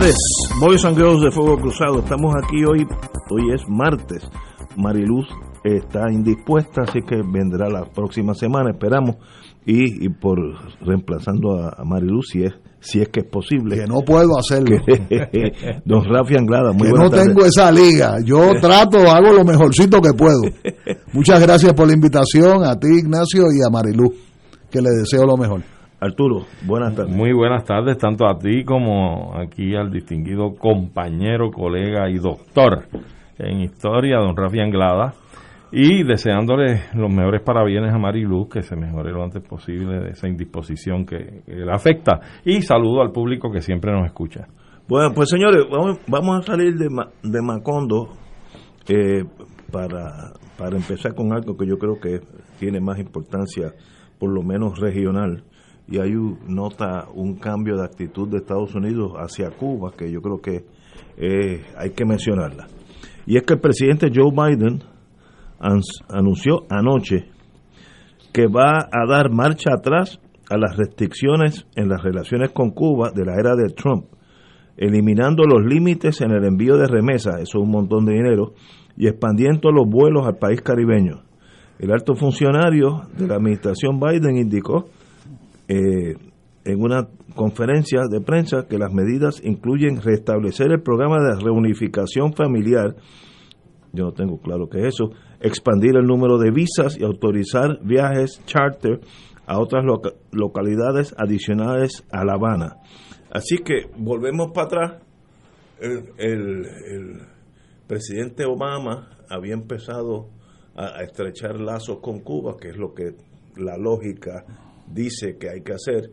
Tardes, Boys and Girls de Fuego Cruzado. Estamos aquí hoy, hoy es martes. Mariluz está indispuesta, así que vendrá la próxima semana, esperamos. Y, y por reemplazando a, Mariluz, si es, si es que es posible. Que no puedo hacerlo. Don Rafi Anglada, muy que no tengo esa liga. Yo trato, hago lo mejorcito que puedo. Muchas gracias por la invitación a ti, Ignacio, y a Marilú, que le deseo lo mejor. Arturo, buenas tardes. Muy buenas tardes, tanto a ti como aquí al distinguido compañero, colega y doctor en historia, don Rafi Anglada, y deseándole los mejores parabienes a Mariluz, que se mejore lo antes posible de esa indisposición que, que le afecta, y saludo al público que siempre nos escucha. Bueno, pues señores, vamos, vamos a salir de, de Macondo eh, para, para empezar con algo que yo creo que tiene más importancia, por lo menos regional, y ahí u- nota un cambio de actitud de Estados Unidos hacia Cuba que yo creo que eh, hay que mencionarla. Y es que el presidente Joe Biden anunció anoche que va a dar marcha atrás a las restricciones en las relaciones con Cuba de la era de Trump eliminando los límites en el envío de remesas, eso es un montón de dinero, y expandiendo los vuelos al país caribeño. El alto funcionario de la administración Biden indicó eh, en una conferencia de prensa que las medidas incluyen restablecer el programa de reunificación familiar, yo no tengo claro qué es eso, expandir el número de visas y autorizar viajes charter a otras loca- localidades adicionales a La Habana. Así que volvemos para atrás. El, el- el presidente Obama había empezado a estrechar lazos con Cuba, que es lo que la lógica dice que hay que hacer.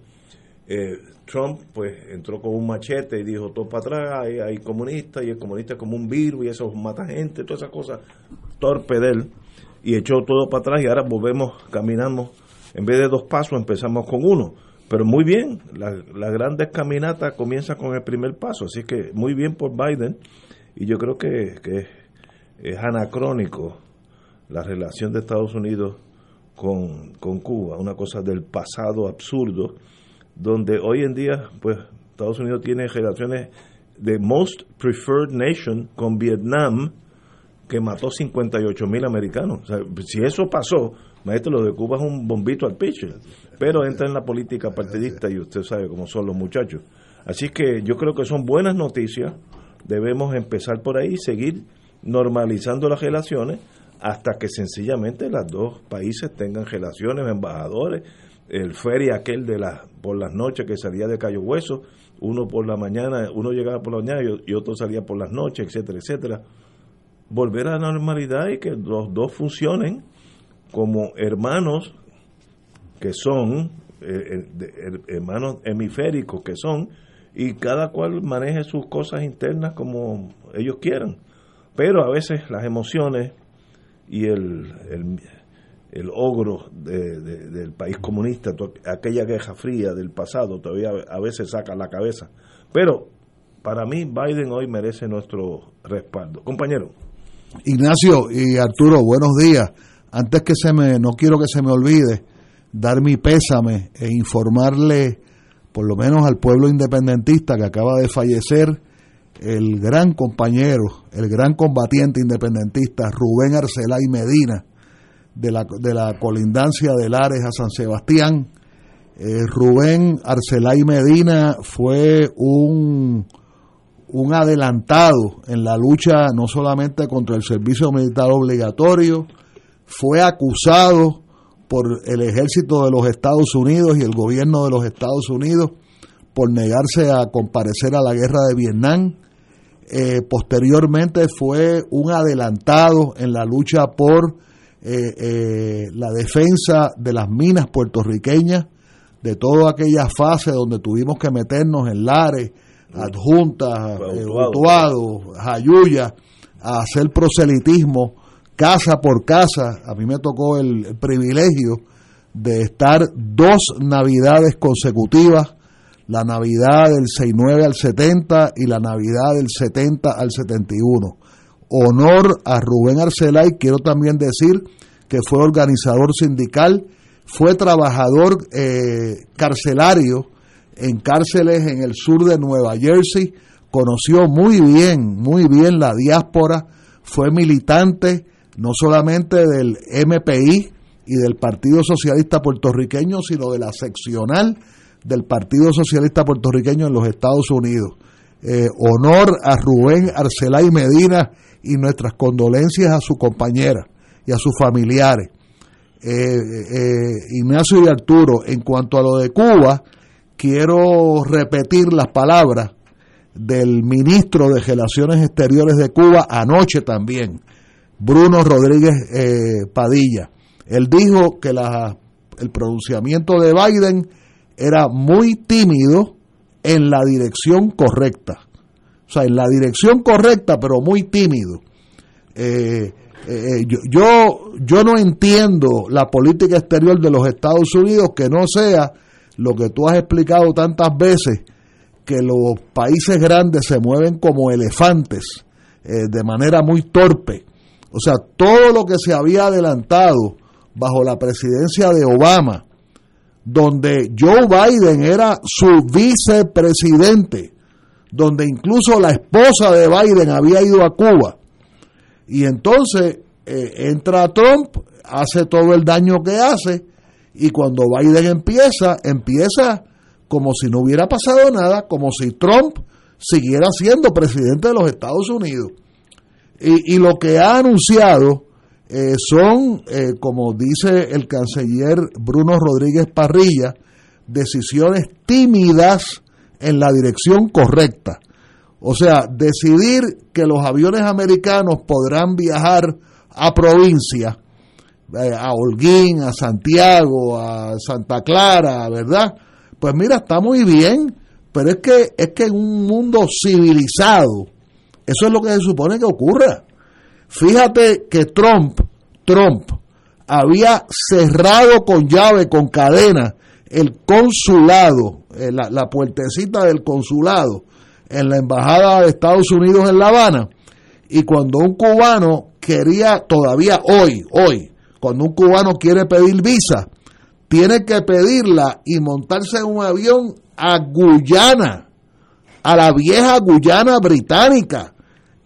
Eh, Trump pues entró con un machete y dijo todo para atrás, hay, comunistas y el comunista es como un virus y eso mata gente, todas esas cosas torpe de él y echó todo para atrás y ahora volvemos, caminamos, en vez de dos pasos empezamos con uno. Pero muy bien, la, la grande caminata comienza con el primer paso, así que muy bien por Biden y yo creo que, que es anacrónico la relación de Estados Unidos con, con Cuba, una cosa del pasado absurdo, donde hoy en día, pues, Estados Unidos tiene relaciones de most preferred nation con Vietnam, que mató 58 mil americanos. Si eso pasó, maestro, lo de Cuba es un bombito al pitcher. Pero entra en la política partidista y usted sabe cómo son los muchachos. Así que yo creo que son buenas noticias. Debemos empezar por ahí seguir normalizando las relaciones hasta que sencillamente los dos países tengan relaciones, embajadores, el ferry aquel de las por las noches que salía de Cayo Hueso, uno por la mañana, uno llegaba por la mañana y, otro salía por las noches, etcétera, etcétera. Volver a la normalidad y que los dos funcionen como hermanos que son, eh, eh, hermanos hemisféricos que son, y cada cual maneje sus cosas internas como ellos quieran. Pero a veces las emociones y el, el, ogro de- de- del país comunista, aquella guerra fría del pasado, todavía a veces saca la cabeza. Pero para mí Biden hoy merece nuestro respaldo. Compañero. Ignacio y Arturo, buenos días. Antes que se me, no quiero que se me olvide, dar mi pésame e informarle, por lo menos al pueblo independentista que acaba de fallecer, el gran compañero, el gran combatiente independentista Rubén Arcelay Medina, de la, de la colindancia de Lares a San Sebastián. Eh, Rubén Arcelay Medina fue un, un adelantado en la lucha no solamente contra el servicio militar obligatorio, fue acusado por el ejército de los Estados Unidos y el gobierno de los Estados Unidos por negarse a comparecer a la guerra de Vietnam. Eh, posteriormente fue un adelantado en la lucha por eh, eh, la defensa de las minas puertorriqueñas, de toda aquella fase donde tuvimos que meternos en Lares, Adjuntas, Utuado, Jayuya, a hacer proselitismo casa por casa. A mí me tocó el, privilegio de estar dos navidades consecutivas, la Navidad del 69 al 70 y la Navidad del 70 al 71. Honor a Rubén Arcelay, quiero también decir que fue organizador sindical, fue trabajador eh, carcelario en cárceles en el sur de Nueva Jersey, conoció muy bien, muy bien la diáspora, fue militante no solamente del MPI y del Partido Socialista Puertorriqueño, sino de la seccional del Partido Socialista Puertorriqueño en los Estados Unidos. Eh, honor a Rubén Arcelay Medina y nuestras condolencias a su compañera y a sus familiares. Eh, eh, Ignacio y Arturo, en cuanto a lo de Cuba, quiero repetir las palabras del ministro de Relaciones Exteriores de Cuba anoche también, Bruno Rodríguez eh, Padilla. Él dijo que el pronunciamiento de Biden era muy tímido en la dirección correcta. O sea, en la dirección correcta, pero muy tímido. Eh, eh, yo, yo, yo no entiendo la política exterior de los Estados Unidos que no sea lo que tú has explicado tantas veces, que los países grandes se mueven como elefantes de manera muy torpe o sea, todo lo que se había adelantado bajo la presidencia de Obama, donde Joe Biden era su vicepresidente, donde incluso la esposa de Biden había ido a Cuba. Y entonces eh, entra Trump, hace todo el daño que hace, y cuando Biden empieza, empieza como si no hubiera pasado nada, como si Trump siguiera siendo presidente de los Estados Unidos. Y, lo que ha anunciado eh, son, eh, como dice el canciller Bruno Rodríguez Parrilla, decisiones tímidas en la dirección correcta. O sea, decidir que los aviones americanos podrán viajar a provincia, eh, a Holguín, a Santiago, a Santa Clara, ¿verdad? Pues mira, está muy bien, pero es que es que en un mundo civilizado, eso es lo que se supone que ocurra. Fíjate que Trump, Trump, había cerrado con llave, con cadena, el consulado, eh, la, la puertecita del consulado en la embajada de Estados Unidos en La Habana. Y cuando un cubano quería, todavía hoy, hoy, cuando un cubano quiere pedir visa, tiene que pedirla y montarse en un avión a Guyana, a la vieja Guyana británica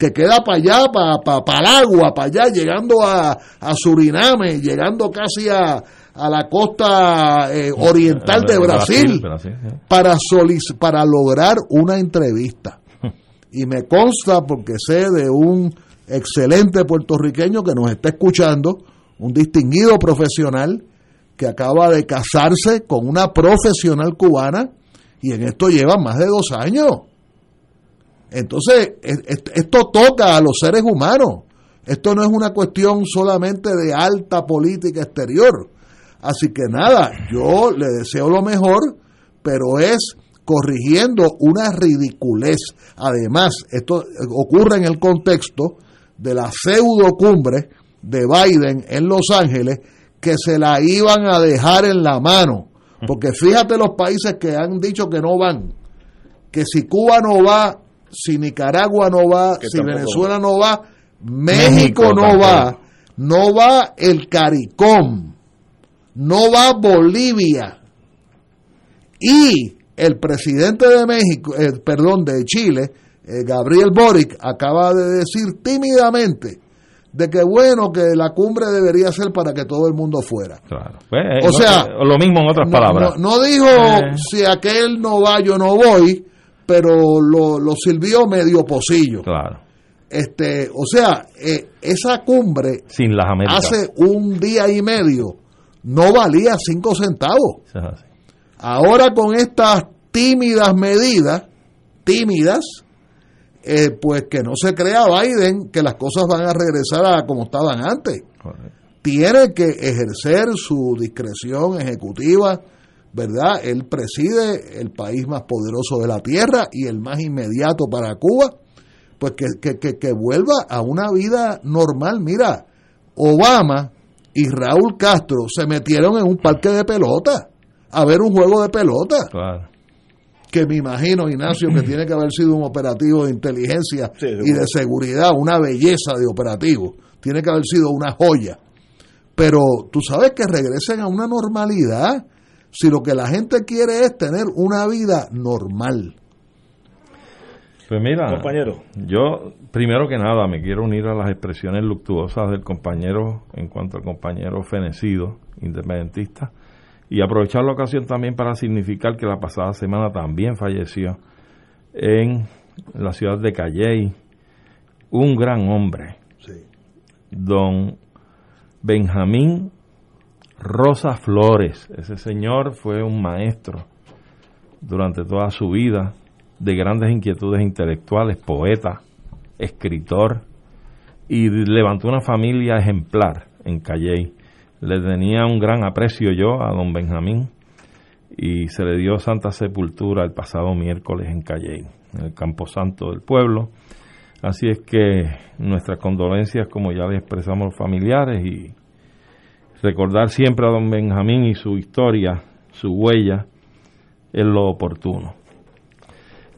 que queda para allá, para, para, el agua, para allá, llegando a, Suriname, llegando casi a, a la costa eh, oriental de Brasil, para, para lograr una entrevista. Y me consta, porque sé de un excelente puertorriqueño que nos está escuchando, un distinguido profesional que acaba de casarse con una profesional cubana y en esto lleva más de dos años. Entonces, esto toca a los seres humanos. Esto no es una cuestión solamente de alta política exterior. Así que nada, yo le deseo lo mejor, pero es corrigiendo una ridiculez. Además, esto ocurre en el contexto de la pseudo cumbre de Biden en Los Ángeles, que se la iban a dejar en la mano. Porque fíjate los países que han dicho que no van, que si Cuba no va, si Nicaragua no va, si Venezuela no va, México, no va, no va el CARICOM, no va Bolivia. Y el presidente de México, eh, perdón, de Chile, eh, Gabriel Boric, acaba de decir tímidamente de que bueno, que la cumbre debería ser para que todo el mundo fuera. Claro. Pues, o sea, lo mismo en otras palabras. No, dijo si aquel no va, yo no voy, pero lo, lo sirvió medio pocillo. Claro. Este, o sea, eh, esa cumbre Sin las hace un día y medio no valía cinco centavos. Ahora con estas tímidas medidas, tímidas, eh, pues que no se crea Biden que las cosas van a regresar a como estaban antes. Tiene que ejercer su discreción ejecutiva, ¿verdad? Él preside el país más poderoso de la tierra y el más inmediato para Cuba pues que, que, que, vuelva a una vida normal. Mira, Obama y Raúl Castro se metieron en un parque de pelota a ver un juego de pelota. Que me imagino, Ignacio, que tiene que haber sido un operativo de inteligencia y de seguridad, una belleza de operativo. Tiene que haber sido una joya. Pero tú sabes que regresen a una normalidad si lo que la gente quiere es tener una vida normal. Pues mira, compañero. yo primero que nada me quiero unir a las expresiones luctuosas del compañero en cuanto al compañero fenecido, independentista, y aprovechar la ocasión también para significar que la pasada semana también falleció en la ciudad de Calley un gran hombre, don Benjamín Rosa Flores. Ese señor fue un maestro durante toda su vida de grandes inquietudes intelectuales, poeta, escritor, y levantó una familia ejemplar en Calley. Le tenía un gran aprecio yo a don Benjamín y se le dio santa sepultura el pasado miércoles en Calley, en el Camposanto del pueblo. Así es que nuestras condolencias, como ya le expresamos los familiares, y recordar siempre a don Benjamín y su historia, su huella, es lo oportuno.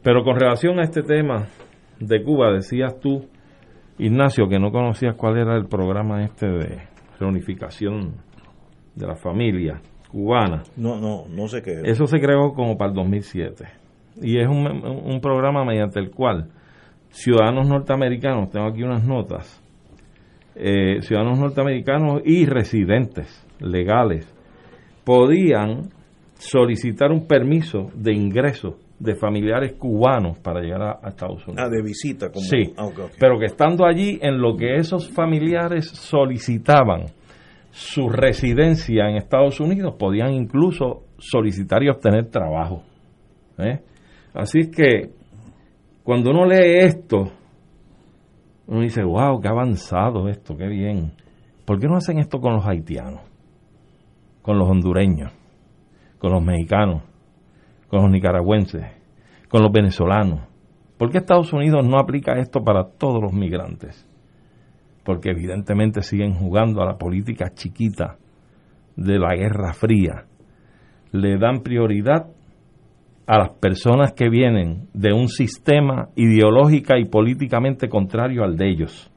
Pero con relación a este tema de Cuba, decías tú, Ignacio, que no conocías cuál era el programa este de reunificación de la familia cubana. No, no, no sé qué. Eso se creó como para el 2007. Y es un, programa mediante el cual ciudadanos norteamericanos, tengo aquí unas notas, eh, ciudadanos norteamericanos y residentes legales podían solicitar un permiso de ingreso de familiares cubanos para llegar a, Estados Unidos. Ah, de visita. Como... Sí, ah, pero que estando allí en lo que esos familiares solicitaban su residencia en Estados Unidos, podían incluso solicitar y obtener trabajo. ¿eh? Así que cuando uno lee esto, uno dice, wow, qué avanzado esto, qué bien. ¿Por qué no hacen esto con los haitianos, con los hondureños, con los mexicanos? con los nicaragüenses, con los venezolanos. ¿Por qué Estados Unidos no aplica esto para todos los migrantes? Porque evidentemente siguen jugando a la política chiquita de la Guerra Fría. Le dan prioridad a las personas que vienen de un sistema ideológica y políticamente contrario al de ellos.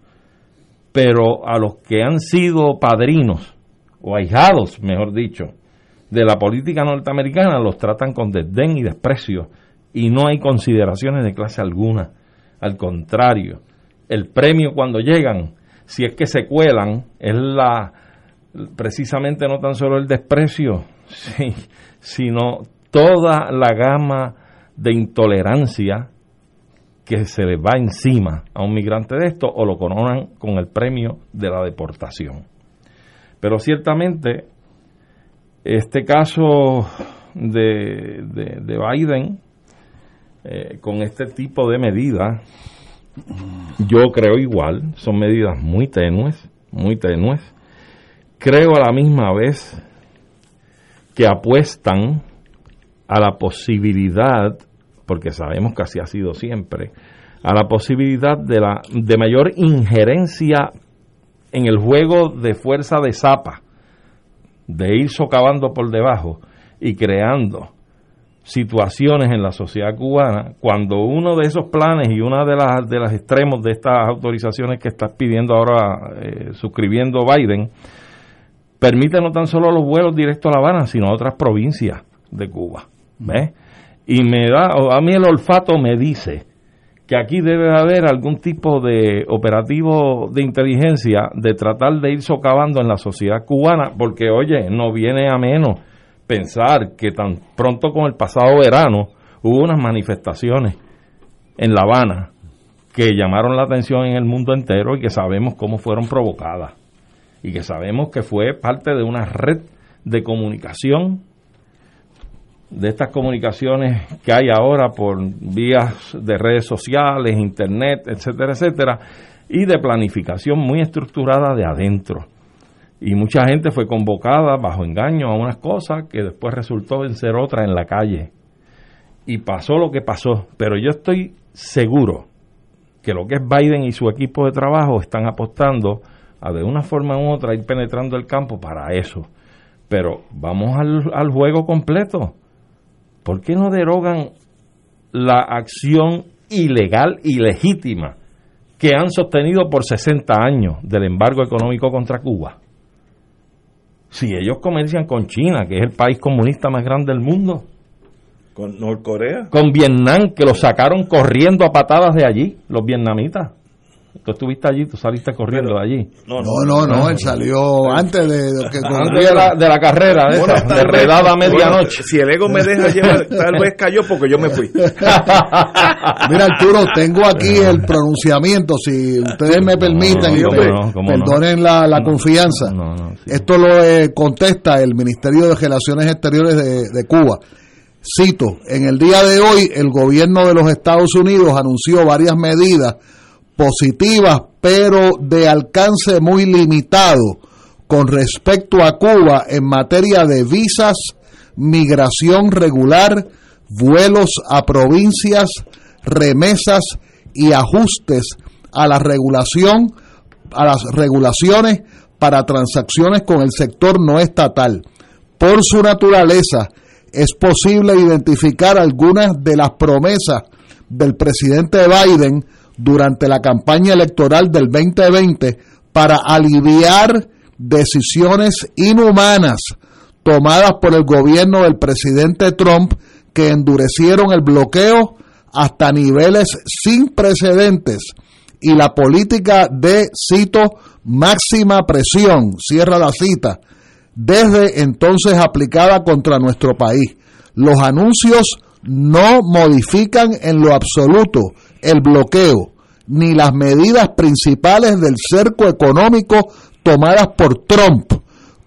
Pero a los que han sido padrinos o ahijados, mejor dicho, de la política norteamericana los tratan con desdén y desprecio y no hay consideraciones de clase alguna. Al contrario, el premio cuando llegan, si es que se cuelan, es la precisamente no tan solo el desprecio, sino toda la gama de intolerancia que se le va encima a un migrante de esto o lo coronan con el premio de la deportación. Pero ciertamente este caso de, de, Biden, eh, con este tipo de medidas, yo creo igual, son medidas muy tenues, muy tenues. Creo a la misma vez que apuestan a la posibilidad, porque sabemos que así ha sido siempre, a la posibilidad de, la, de mayor injerencia en el juego de fuerza de zapa de ir socavando por debajo y creando situaciones en la sociedad cubana, cuando uno de esos planes y uno de las de los extremos de estas autorizaciones que está pidiendo ahora, eh, suscribiendo Biden, permite no tan solo los vuelos directos a La Habana, sino a otras provincias de Cuba. ¿Ves? Y me da, a mí el olfato me dice que aquí debe haber algún tipo de operativo de inteligencia de tratar de ir socavando en la sociedad cubana, porque oye, no viene a menos pensar que tan pronto como el pasado verano hubo unas manifestaciones en La Habana que llamaron la atención en el mundo entero y que sabemos cómo fueron provocadas y que sabemos que fue parte de una red de comunicación de estas comunicaciones que hay ahora por vías de redes sociales, internet, etcétera, etcétera, y de planificación muy estructurada de adentro. Y mucha gente fue convocada bajo engaño a unas cosas que después resultó en ser otra en la calle. Y pasó lo que pasó, pero yo estoy seguro que lo que es Biden y su equipo de trabajo están apostando a de una forma u otra ir penetrando el campo para eso. Pero vamos al, al juego completo ¿por qué no derogan la acción ilegal y legítima que han sostenido por 60 años del embargo económico contra Cuba? Si ellos comercian con China, que es el país comunista más grande del mundo. Con Norcorea. Con Vietnam, que lo sacaron corriendo a patadas de allí, los vietnamitas. Tú estuviste allí, tú saliste corriendo de allí. No, no, no, él salió antes de, que antes de, la, de la carrera, de, esa, de redada a medianoche. si el ego me deja llevar, tal vez cayó porque yo me fui. Mira, Arturo, tengo aquí el pronunciamiento, si ustedes me permiten, perdonen la, la confianza. Esto lo eh, contesta el Ministerio de Relaciones Exteriores de, de Cuba. Cito, en el día de hoy el gobierno de los Estados Unidos anunció varias medidas positivas, pero de alcance muy limitado con respecto a Cuba en materia de visas, migración regular, vuelos a provincias, remesas y ajustes a la regulación a las regulaciones para transacciones con el sector no estatal. Por su naturaleza, es posible identificar algunas de las promesas del presidente Biden durante la campaña electoral del 2020 para aliviar decisiones inhumanas tomadas por el gobierno del presidente Trump que endurecieron el bloqueo hasta niveles sin precedentes y la política de, cito, máxima presión, cierra la cita, desde entonces aplicada contra nuestro país. Los anuncios no modifican en lo absoluto el bloqueo ni las medidas principales del cerco económico tomadas por Trump,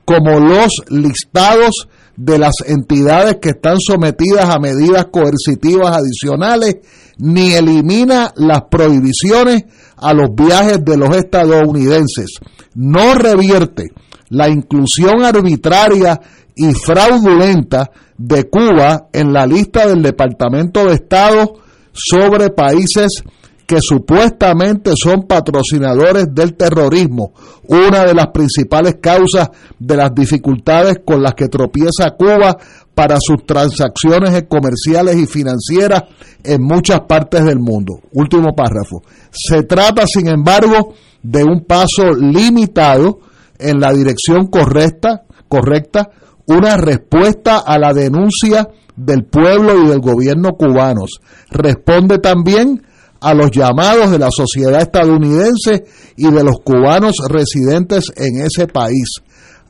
como los listados de las entidades que están sometidas a medidas coercitivas adicionales, ni elimina las prohibiciones a los viajes de los estadounidenses. No revierte la inclusión arbitraria y fraudulenta de Cuba en la lista del Departamento de Estado sobre países que supuestamente son patrocinadores del terrorismo, una de las principales causas de las dificultades con las que tropieza Cuba para sus transacciones comerciales y financieras en muchas partes del mundo. Último párrafo. Se trata, sin embargo, de un paso limitado en la dirección correcta, correcta una respuesta a la denuncia del pueblo y del gobierno cubanos. Responde también a los llamados de la sociedad estadounidense y de los cubanos residentes en ese país.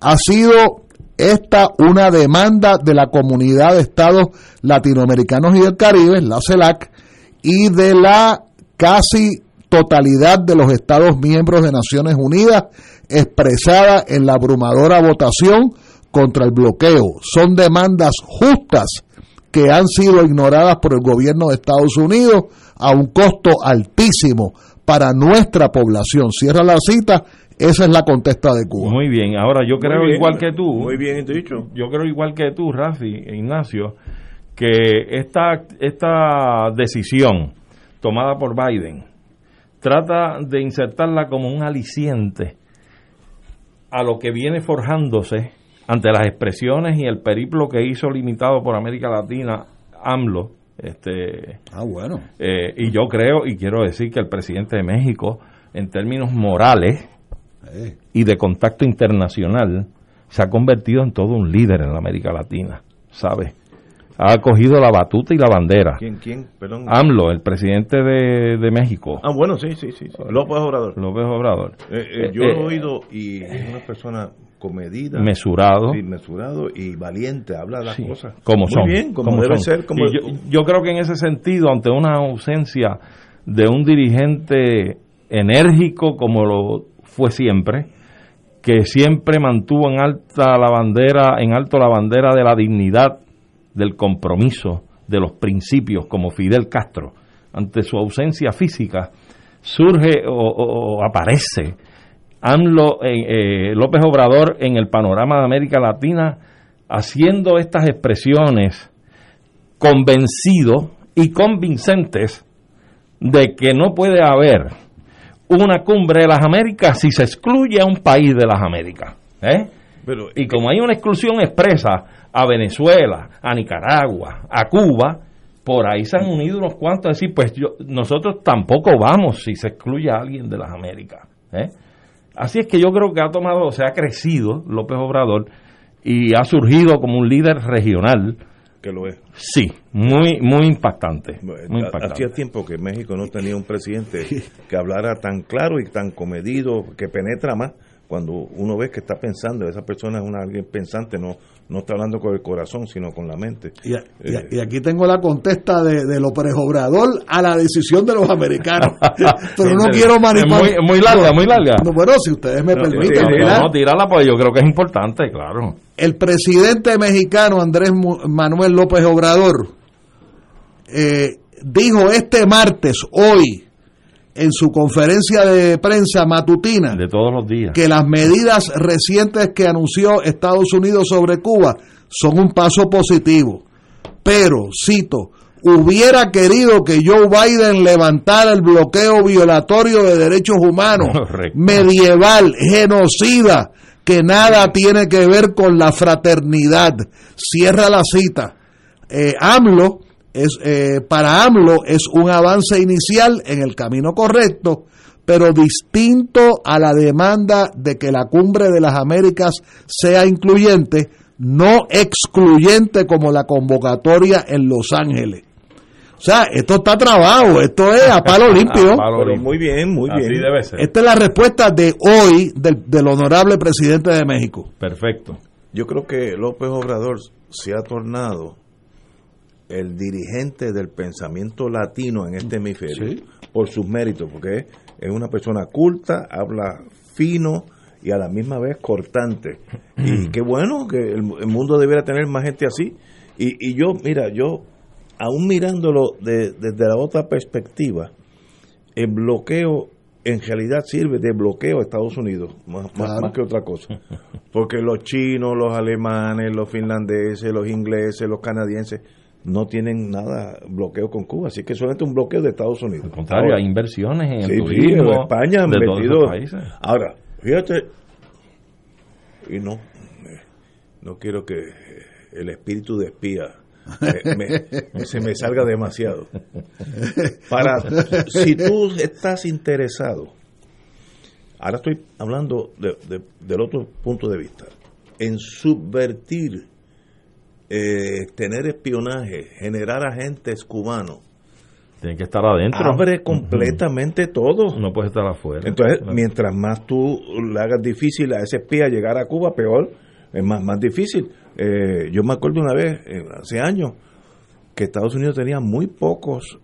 Ha sido esta una demanda de la comunidad de estados latinoamericanos y del Caribe, la CELAC, y de la casi totalidad de los estados miembros de Naciones Unidas, expresada en la abrumadora votación contra el bloqueo. Son demandas justas que han sido ignoradas por el gobierno de Estados Unidos a un costo altísimo para nuestra población. Cierra la cita, esa es la contesta de Cuba. Muy bien, ahora yo creo igual que tú. Muy bien dicho. Yo creo igual que tú, Rafi e Ignacio, que esta, esta decisión tomada por Biden trata de insertarla como un aliciente a lo que viene forjándose ante las expresiones y el periplo que hizo limitado por América Latina AMLO. Este, ah, bueno. Eh, y yo creo y quiero decir que el presidente de México, en términos morales y de contacto internacional, se ha convertido en todo un líder en la América Latina, ¿sabe? Ha cogido la batuta y la bandera. ¿Quién, quién? Perdón. AMLO, el presidente de, de México. Ah, bueno, sí, sí, sí. López Obrador. López Obrador. Eh, eh, yo lo he oído y es una persona comedida, mesurado, sí, mesurado y valiente, habla las cosas como son, muy bien, como, debe ser. Como yo, yo, creo que en ese sentido, ante una ausencia de un dirigente enérgico como lo fue siempre, que siempre mantuvo en alta la bandera, en alto la bandera de la dignidad, del compromiso, de los principios, como Fidel Castro, ante su ausencia física, surge o, o aparece AMLO, eh, López Obrador en el panorama de América Latina haciendo estas expresiones convencido y convincentes de que no puede haber una cumbre de las Américas si se excluye a un país de las Américas. ¿eh? Pero, y como hay una exclusión expresa a Venezuela, a Nicaragua, a Cuba, por ahí se han unido unos cuantos a decir, pues yo, nosotros tampoco vamos si se excluye a alguien de las Américas. ¿eh? Así es que yo creo que ha tomado, se ha crecido López Obrador y ha surgido como un líder regional. Que lo es. Sí, muy, muy impactante. Muy impactante. Hacía tiempo que México no tenía un presidente que hablara tan claro y tan comedido, que penetra más cuando uno ve que está pensando, esa persona es una alguien pensante, no no está hablando con el corazón, sino con la mente. Y, eh, aquí tengo la contesta de, de López Obrador a la decisión de los americanos. Pero no quiero manipular. Muy, muy larga, muy larga. bueno, si ustedes me permiten. No, tírala, pues yo creo que es importante, claro. El presidente mexicano Andrés Manuel López Obrador eh, dijo este martes, hoy, en su conferencia de prensa matutina de todos los días que las medidas recientes que anunció Estados Unidos sobre Cuba son un paso positivo. Pero, cito, hubiera querido que Joe Biden levantara el bloqueo violatorio de derechos humanos, medieval, genocida, que nada tiene que ver con la fraternidad. Cierra la cita. Eh, AMLO es, eh, para AMLO es un avance inicial en el camino correcto, pero distinto a la demanda de que la cumbre de las Américas sea incluyente, no excluyente como la convocatoria en Los Ángeles. O sea, esto está trabado, esto es a palo limpio. muy bien, muy bien. Debe ser. Esta es la respuesta de hoy del, del honorable presidente de México. Perfecto. Yo creo que López Obrador se ha tornado el dirigente del pensamiento latino en este hemisferio por sus méritos, porque es una persona culta, habla fino y a la misma vez cortante. Y mm. qué bueno que el, mundo debiera tener más gente así. Y, y yo, mira, yo, aún mirándolo desde la otra perspectiva, el bloqueo en realidad sirve de bloqueo a Estados Unidos, más, más, que otra cosa. Porque los chinos, los alemanes, los finlandeses, los ingleses, los canadienses, no tienen nada bloqueo con Cuba, así que solamente un bloqueo de Estados Unidos. Al contrario, hay inversiones en el turismo sí, España han metido. Ahora, fíjate, y no, no quiero que el espíritu de espía se me salga demasiado. Para, si tú estás interesado, ahora estoy hablando del otro punto de vista, en subvertir eh, tener espionaje, generar agentes cubanos. Tiene que estar adentro. Abre completamente todo. No puede estar afuera. Entonces, mientras más tú le hagas difícil a ese espía llegar a Cuba, peor, es más, más difícil. Eh, yo me acuerdo una vez, eh, hace años, que Estados Unidos tenía muy pocos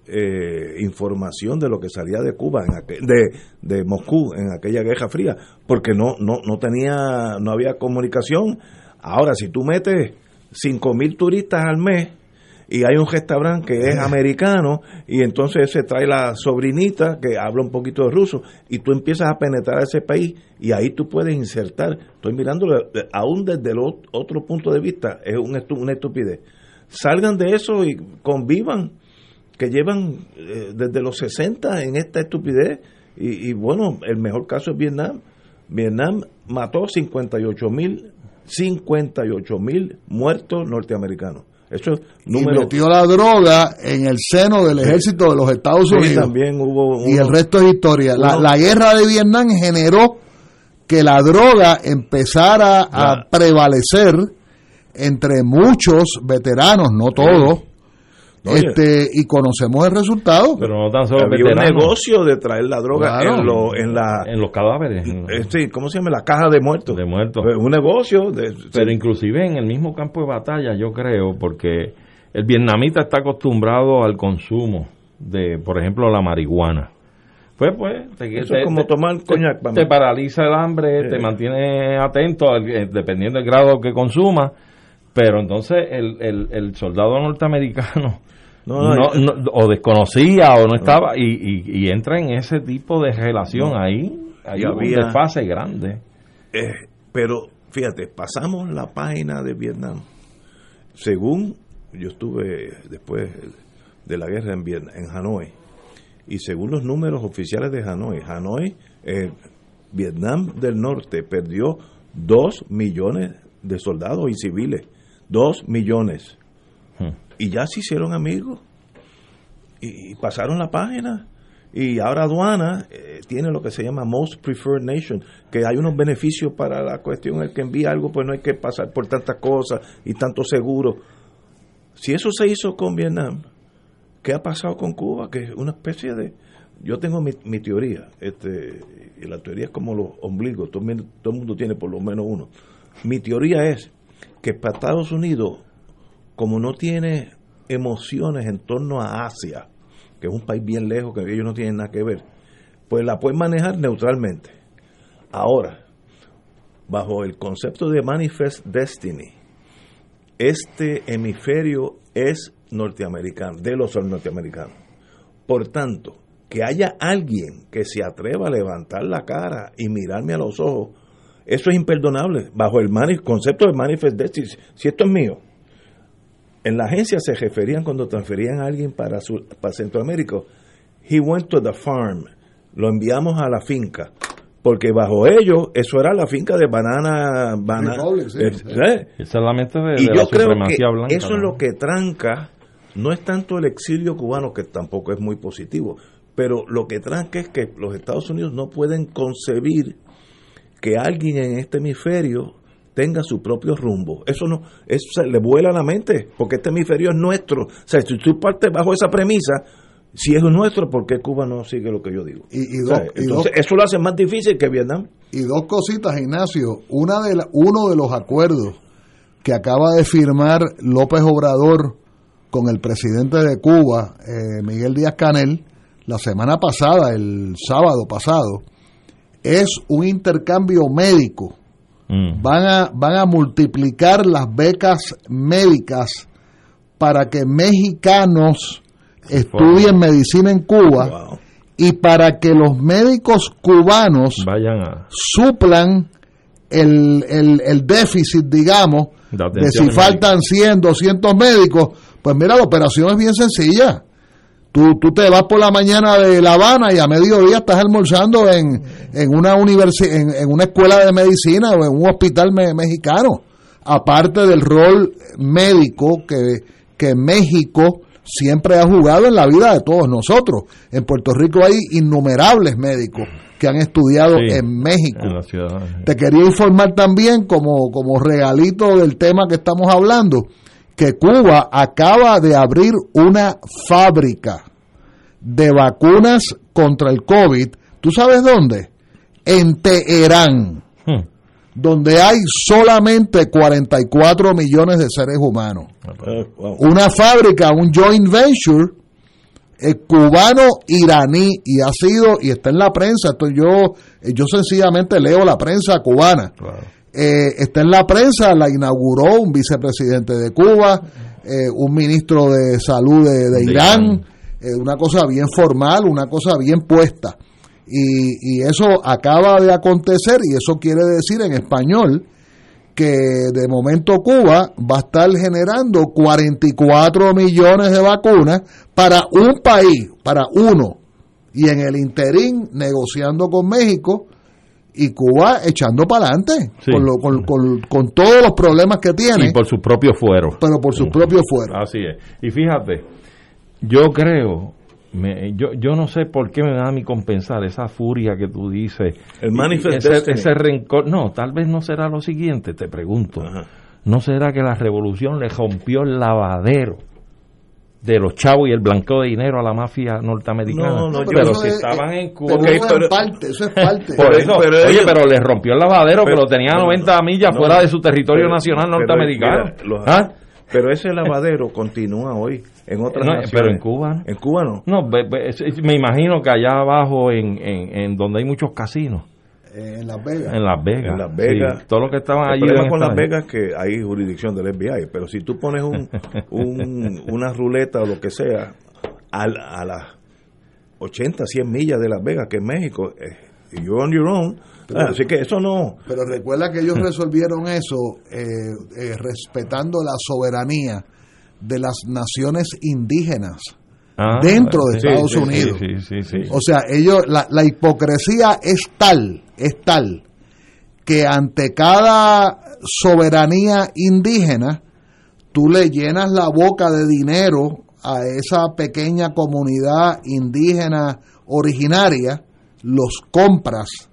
información de lo que salía de Cuba, en de, de Moscú, en aquella Guerra Fría, porque no, no, no tenía, no había comunicación. Ahora, si tú metes mil turistas al mes y hay un restaurante que es americano y entonces se trae la sobrinita que habla un poquito de ruso y tú empiezas a penetrar ese país y ahí tú puedes insertar, estoy mirándolo aún desde el otro punto de vista, es un una estupidez. Salgan de eso y convivan, que llevan eh, desde los 60 en esta estupidez y, y bueno, el mejor caso es Vietnam. Vietnam mató 58 mil 58 mil muertos norteamericanos. Eso es y número metió la droga en el seno del ejército de los Estados Sí, Unidos. también hubo y el resto es historia. La, la guerra de Vietnam generó que la droga empezara a prevalecer entre muchos veteranos, no todos, Oye. este y conocemos el resultado. Pero no tan solo había un negocio de traer la droga Claro. en, lo- en la en los cadáveres en- eh, sí, ¿cómo se llama? La caja de muertos. de muertos. Pues, un negocio de Pero inclusive en el mismo campo de batalla, yo creo, porque el vietnamita está acostumbrado al consumo de, por ejemplo, la marihuana. Pues, pues, te, Eso es como tomar coñac, te, paraliza el hambre, te Sí. mantiene atento, al- eh, dependiendo del grado que consuma. Pero entonces el, el, el soldado norteamericano No, no, no, o desconocía o no estaba y, y, y entra en ese tipo de relación ahí. Hay Y un había- desfase grande. Eh, pero fíjate, pasamos la página de Vietnam. Según yo estuve después de la guerra en, Vietnam, en Hanoi, y según los números oficiales de Hanoi, Hanoi, eh, Vietnam del Norte perdió dos millones de soldados y civiles. Dos millones. Y ya se hicieron amigos. Y, pasaron la página. Y ahora aduana eh, tiene lo que se llama Most Preferred Nation, que hay unos beneficios para la cuestión, el que envía algo, pues no hay que pasar por tantas cosas y tanto seguro. Si eso se hizo con Vietnam, ¿qué ha pasado con Cuba? Que es una especie de... Yo tengo mi, mi teoría, este, y la teoría es como los ombligos, todo, todo el mundo tiene por lo menos uno. Mi teoría es que para Estados Unidos, como no tiene emociones en torno a Asia, que es un país bien lejos, que ellos no tienen nada que ver, pues la pueden manejar neutralmente. Ahora, bajo el concepto de Manifest Destiny, este hemisferio es norteamericano, de los norteamericanos. Por tanto, que haya alguien que se atreva a levantar la cara y mirarme a los ojos, eso es imperdonable, bajo el concepto de Manifest Destiny. Si esto es mío, en la agencia se referían cuando transferían a alguien para, su- para Centroamérica, he went to the farm, lo enviamos a la finca, porque bajo ellos eso era la finca de banana, banana Republic, sí. eh, ¿eh? Esa es la mente de, y de yo la creo que blanca. eso es ¿no? lo que tranca, no es tanto el exilio cubano, que tampoco es muy positivo, pero lo que tranca es que los Estados Unidos no pueden concebir que alguien en este hemisferio tenga su propio rumbo. Eso no, eso se le vuela a la mente, porque este hemisferio es nuestro. O sea, si tú partes bajo esa premisa, si es nuestro, ¿por qué Cuba no sigue lo que yo digo? Y- y O sea, dos- y entonces, dos- eso lo hace más difícil que Vietnam. Y dos cositas, Ignacio. Una de la- uno de los acuerdos que acaba de firmar López Obrador con el presidente de Cuba, eh, Miguel Díaz Canel, la semana pasada, el sábado pasado, es un intercambio médico. Mm. Van a, van a multiplicar las becas médicas para que mexicanos estudien medicina en Cuba Wow. y para que los médicos cubanos Vayan a. suplan el, el, el déficit, digamos, De si médica. faltan 100, 200 médicos. Pues mira, la operación es bien sencilla. Tú, tú te vas por la mañana de La Habana y a mediodía estás almorzando en, en una universi- en, en una escuela de medicina o en un hospital me- mexicano. Aparte del rol médico que, que México siempre ha jugado en la vida de todos nosotros. En Puerto Rico hay innumerables médicos que han estudiado Sí, en México. En la ciudad. Te quería informar también, como, como regalito del tema que estamos hablando, que Cuba acaba de abrir una fábrica de vacunas contra el COVID. ¿Tú sabes dónde? En Teherán, Hmm. donde hay solamente 44 millones de seres humanos. Eh, wow. Una fábrica, un joint venture eh, cubano-iraní y ha sido, y está en la prensa, esto yo, eh, yo sencillamente leo la prensa cubana. Claro. Eh, está en la prensa, la inauguró un vicepresidente de Cuba, eh, un ministro de salud de, Irán. eh, una cosa bien formal, una cosa bien puesta. Y, y eso acaba de acontecer y eso quiere decir en español que de momento Cuba va a estar generando 44 millones de vacunas para un país, para uno, y en el interín negociando con México y Cuba echando para adelante Sí. con, lo- con, con- con todos los problemas que tiene, Y por sus propios fueros. pero por sus propios fueros. Así es. Y fíjate, yo creo, me- yo, yo no sé por qué me da a mí compensar esa furia que tú dices. El manifest ese, destiny. ese rencor. No, tal vez no será lo siguiente, te pregunto. Ajá. ¿No será que la revolución le rompió el lavadero de los chavos y el blanqueo de dinero a la mafia norteamericana? No, no, yo- pero eso si es- estaban eh, en Cuba. pero Ok, eso es pero- parte, eso es parte. Por Pero- eso, pero oye, ellos- pero le rompió el lavadero Pero- que lo tenía a 90 millas no, fuera de su territorio pero- nacional pero, norteamericano. mira, los- ¿Ah? Pero ese lavadero continúa hoy en otras No, naciones. pero en Cuba no. En Cuba no. No, es- es- me imagino que allá abajo, en, en, en donde hay muchos casinos, Eh, en Las Vegas. en Las Vegas. En Las Vegas. sí, todos los que estaban El allí. problema deben con Las ahí. Vegas es que hay jurisdicción del FBI, pero si tú pones un, un- una ruleta o lo que sea a, la- a las 80, 100 millas de Las Vegas, que es México, eh, you're on your own. Ah, así que eso no. Pero recuerda que ellos resolvieron eso eh, eh, respetando la soberanía de las naciones indígenas. Ah, dentro de sí, Estados sí, Unidos. Sí, sí, sí. sí. O sea, ellos, la, la hipocresía es tal, es tal, que ante cada soberanía indígena, tú le llenas la boca de dinero a esa pequeña comunidad indígena originaria, los compras,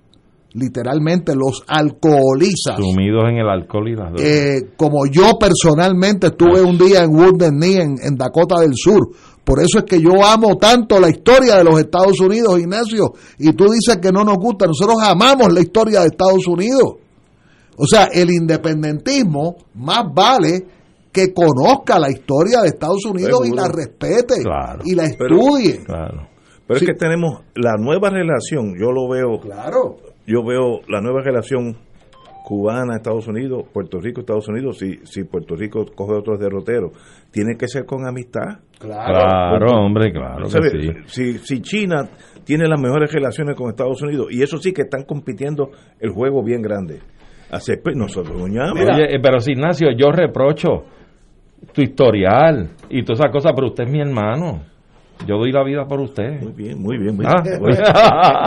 literalmente los alcoholizas. Sumidos en el alcohol y las drogas. Eh, como yo personalmente estuve un día en Wounded Knee en, en Dakota del Sur. Por eso es que yo amo tanto la historia de los Estados Unidos, Ignacio. Y tú dices que no nos gusta. Nosotros amamos la historia de Estados Unidos. O sea, el independentismo más vale que conozca la historia de Estados Unidos y la respete Claro. y la Pero- estudie. claro. Pero Sí. es que tenemos la nueva relación, yo lo veo, Claro. yo veo la nueva relación cubana, Estados Unidos, Puerto Rico, Estados Unidos, si, si Puerto Rico coge otros derroteros, tiene que ser con amistad. Claro, hombre, claro que. Si, si China tiene las mejores relaciones con Estados Unidos, y eso sí que están compitiendo el juego bien grande. Así pues nosotros, Oye, pero si Ignacio, yo reprocho tu historial y todas esas cosas, pero usted es mi hermano. Yo doy la vida por usted. muy bien, muy bien. muy Ah. bien.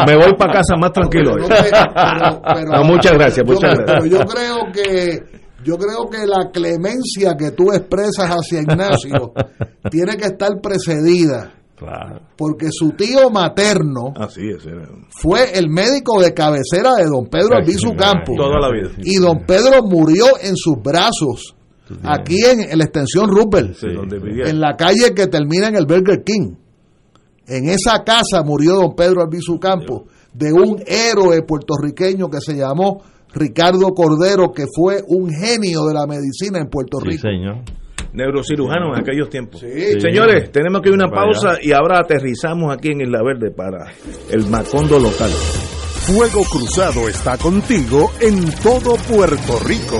Me voy para casa más tranquilo. Pero muchas gracias, yo- muchas Pero gracias. yo creo que yo creo que la clemencia que tú expresas hacia Ignacio tiene que estar precedida Claro. porque su tío materno Así es. era. fue el médico de cabecera de don Pedro Albizu Campos Toda la vida. y don Pedro murió en sus brazos aquí en, en la extensión Sí, vivía. en la calle que termina en el Burger King. En esa casa murió don Pedro Albizu Campos, de un héroe puertorriqueño que se llamó Ricardo Cordero, que fue un genio de la medicina en Puerto Sí, Rico. señor. Neurocirujano en aquellos tiempos. Sí. Señores, tenemos que ir a una pausa y ahora aterrizamos aquí en Isla Verde para el Macondo local. Fuego Cruzado está contigo en todo Puerto Rico.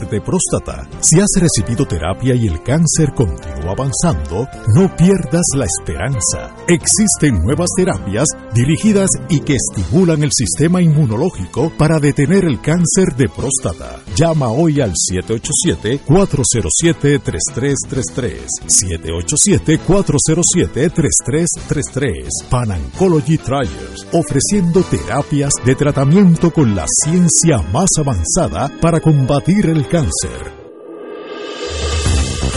de próstata? Si has recibido terapia y el cáncer continúa avanzando, no pierdas la esperanza. Existen nuevas terapias dirigidas y que estimulan el sistema inmunológico para detener el cáncer de próstata. Llama hoy al 787-407-3333. 787-407-3333. Pan Oncology Trials, ofreciendo terapias de tratamiento con la ciencia más avanzada para combatir el cáncer.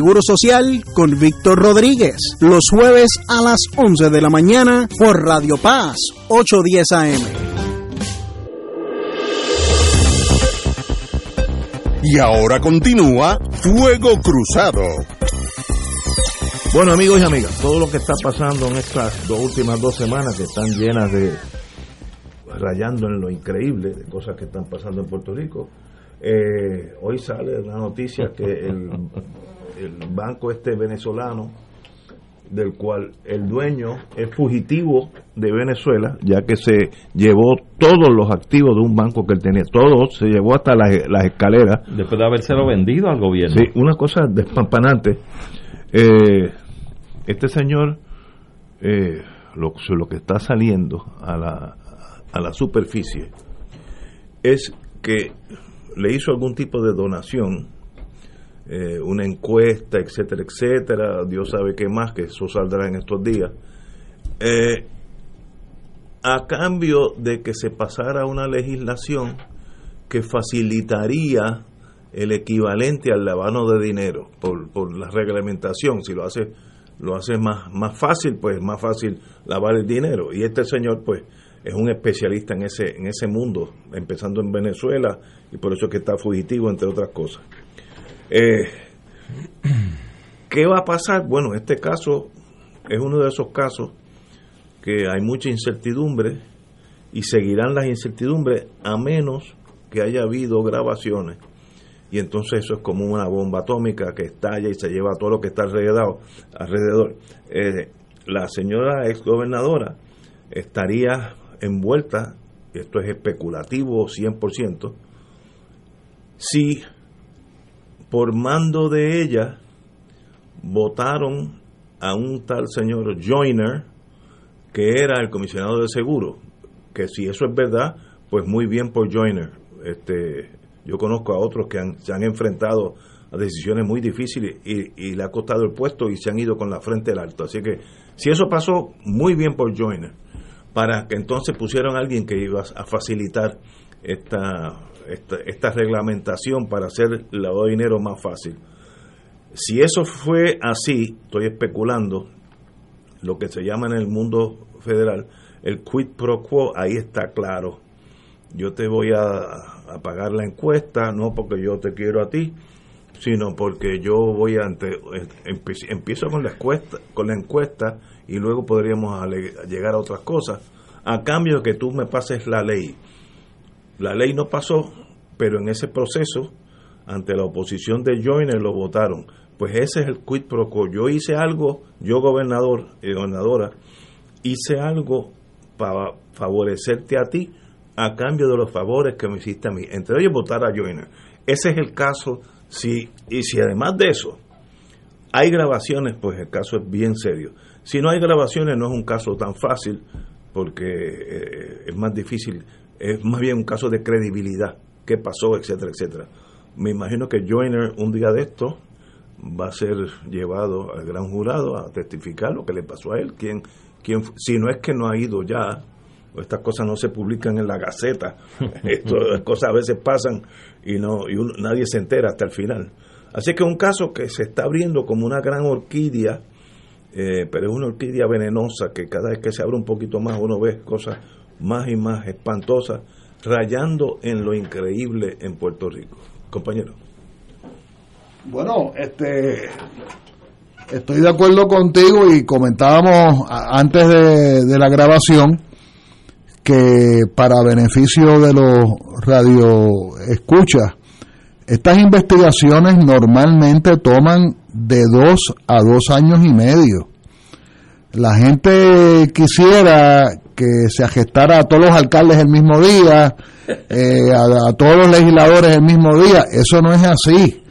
Seguro Social con Víctor Rodríguez. Los jueves a las 11 de la mañana por Radio Paz 810 AM. Y ahora continúa Fuego Cruzado. Bueno amigos y amigas, todo lo que está pasando en estas dos últimas dos semanas que están llenas de rayando en lo increíble de cosas que están pasando en Puerto Rico. Eh, hoy sale la noticia que el el banco este venezolano, del cual el dueño es fugitivo de Venezuela, ya que se llevó todos los activos de un banco que él tenía, todos, se llevó hasta las, escaleras. Después de habérselo vendido al gobierno. Sí, una cosa despampanante. Eh, este señor, eh, lo, lo que está saliendo a la, a la superficie es que le hizo algún tipo de donación eh, una encuesta, etcétera, etcétera, Dios sabe qué más, que eso saldrá en estos días, eh, a cambio de que se pasara una legislación que facilitaría el equivalente al lavano de dinero por, por la reglamentación, si lo hace lo hace más, más fácil, pues más fácil lavar el dinero. Y este señor, pues, es un especialista en ese, en ese mundo, empezando en Venezuela, y por eso es que está fugitivo, entre otras cosas. Eh, ¿Qué va a pasar? Bueno, este caso es uno de esos casos que hay mucha incertidumbre y seguirán las incertidumbres a menos que haya habido grabaciones. Y entonces eso es como una bomba atómica que estalla y se lleva todo lo que está alrededor. alrededor. Eh, la señora ex gobernadora estaría envuelta, esto es especulativo 100%, si por mando de ella, votaron a un tal señor Joyner, que era el comisionado de seguro, que si eso es verdad, pues muy bien por Joyner. Este, yo conozco a otros que se han enfrentado a decisiones muy difíciles y, le ha costado el puesto y se han ido con la frente al alto. Así que si eso pasó, muy bien por Joyner, para que entonces pusieran a alguien que iba a facilitar esta esta, reglamentación para hacer el lavado de dinero más fácil. Si eso fue así, estoy especulando, lo que se llama en el mundo federal, el quid pro quo, ahí está claro. Yo te voy a, pagar la encuesta, no porque yo te quiero a ti, sino porque yo voy a empiezo con la con la encuesta y luego podríamos llegar a otras cosas, a cambio de que tú me pases la ley. La ley no pasó, pero en ese proceso, ante la oposición de Joyner, lo votaron. Pues ese es el quid pro quo. Yo hice algo, yo gobernador y gobernadora, hice algo para favorecerte a ti a cambio de los favores que me hiciste a mí. Entre ellos votar a Joyner. Ese es el caso. Si, y si además de eso hay grabaciones, pues el caso es bien serio. Si no hay grabaciones, no es un caso tan fácil, porque eh, es más difícil es más bien un caso de credibilidad, qué pasó, etcétera, etcétera. Me imagino que Joyner un día de esto va a ser llevado al gran jurado a testificar lo que le pasó a él, quién, quién, si no es que no ha ido ya, estas cosas no se publican en la gaceta, estas cosas a veces pasan y no y nadie se entera hasta el final. Así que es un caso que se está abriendo como una gran orquídea eh, pero es una orquídea venenosa que cada vez que se abre un poquito más uno ve cosas más y más espantosas, rayando en lo increíble en Puerto Rico. Compañero. Bueno, este, estoy de acuerdo contigo y comentábamos antes de, de la grabación que para beneficio de los radioescuchas, estas investigaciones normalmente toman de dos a dos años y medio. La gente quisiera que se agestara a todos los alcaldes el mismo día, eh, a, todos los legisladores el mismo día. Eso no es así.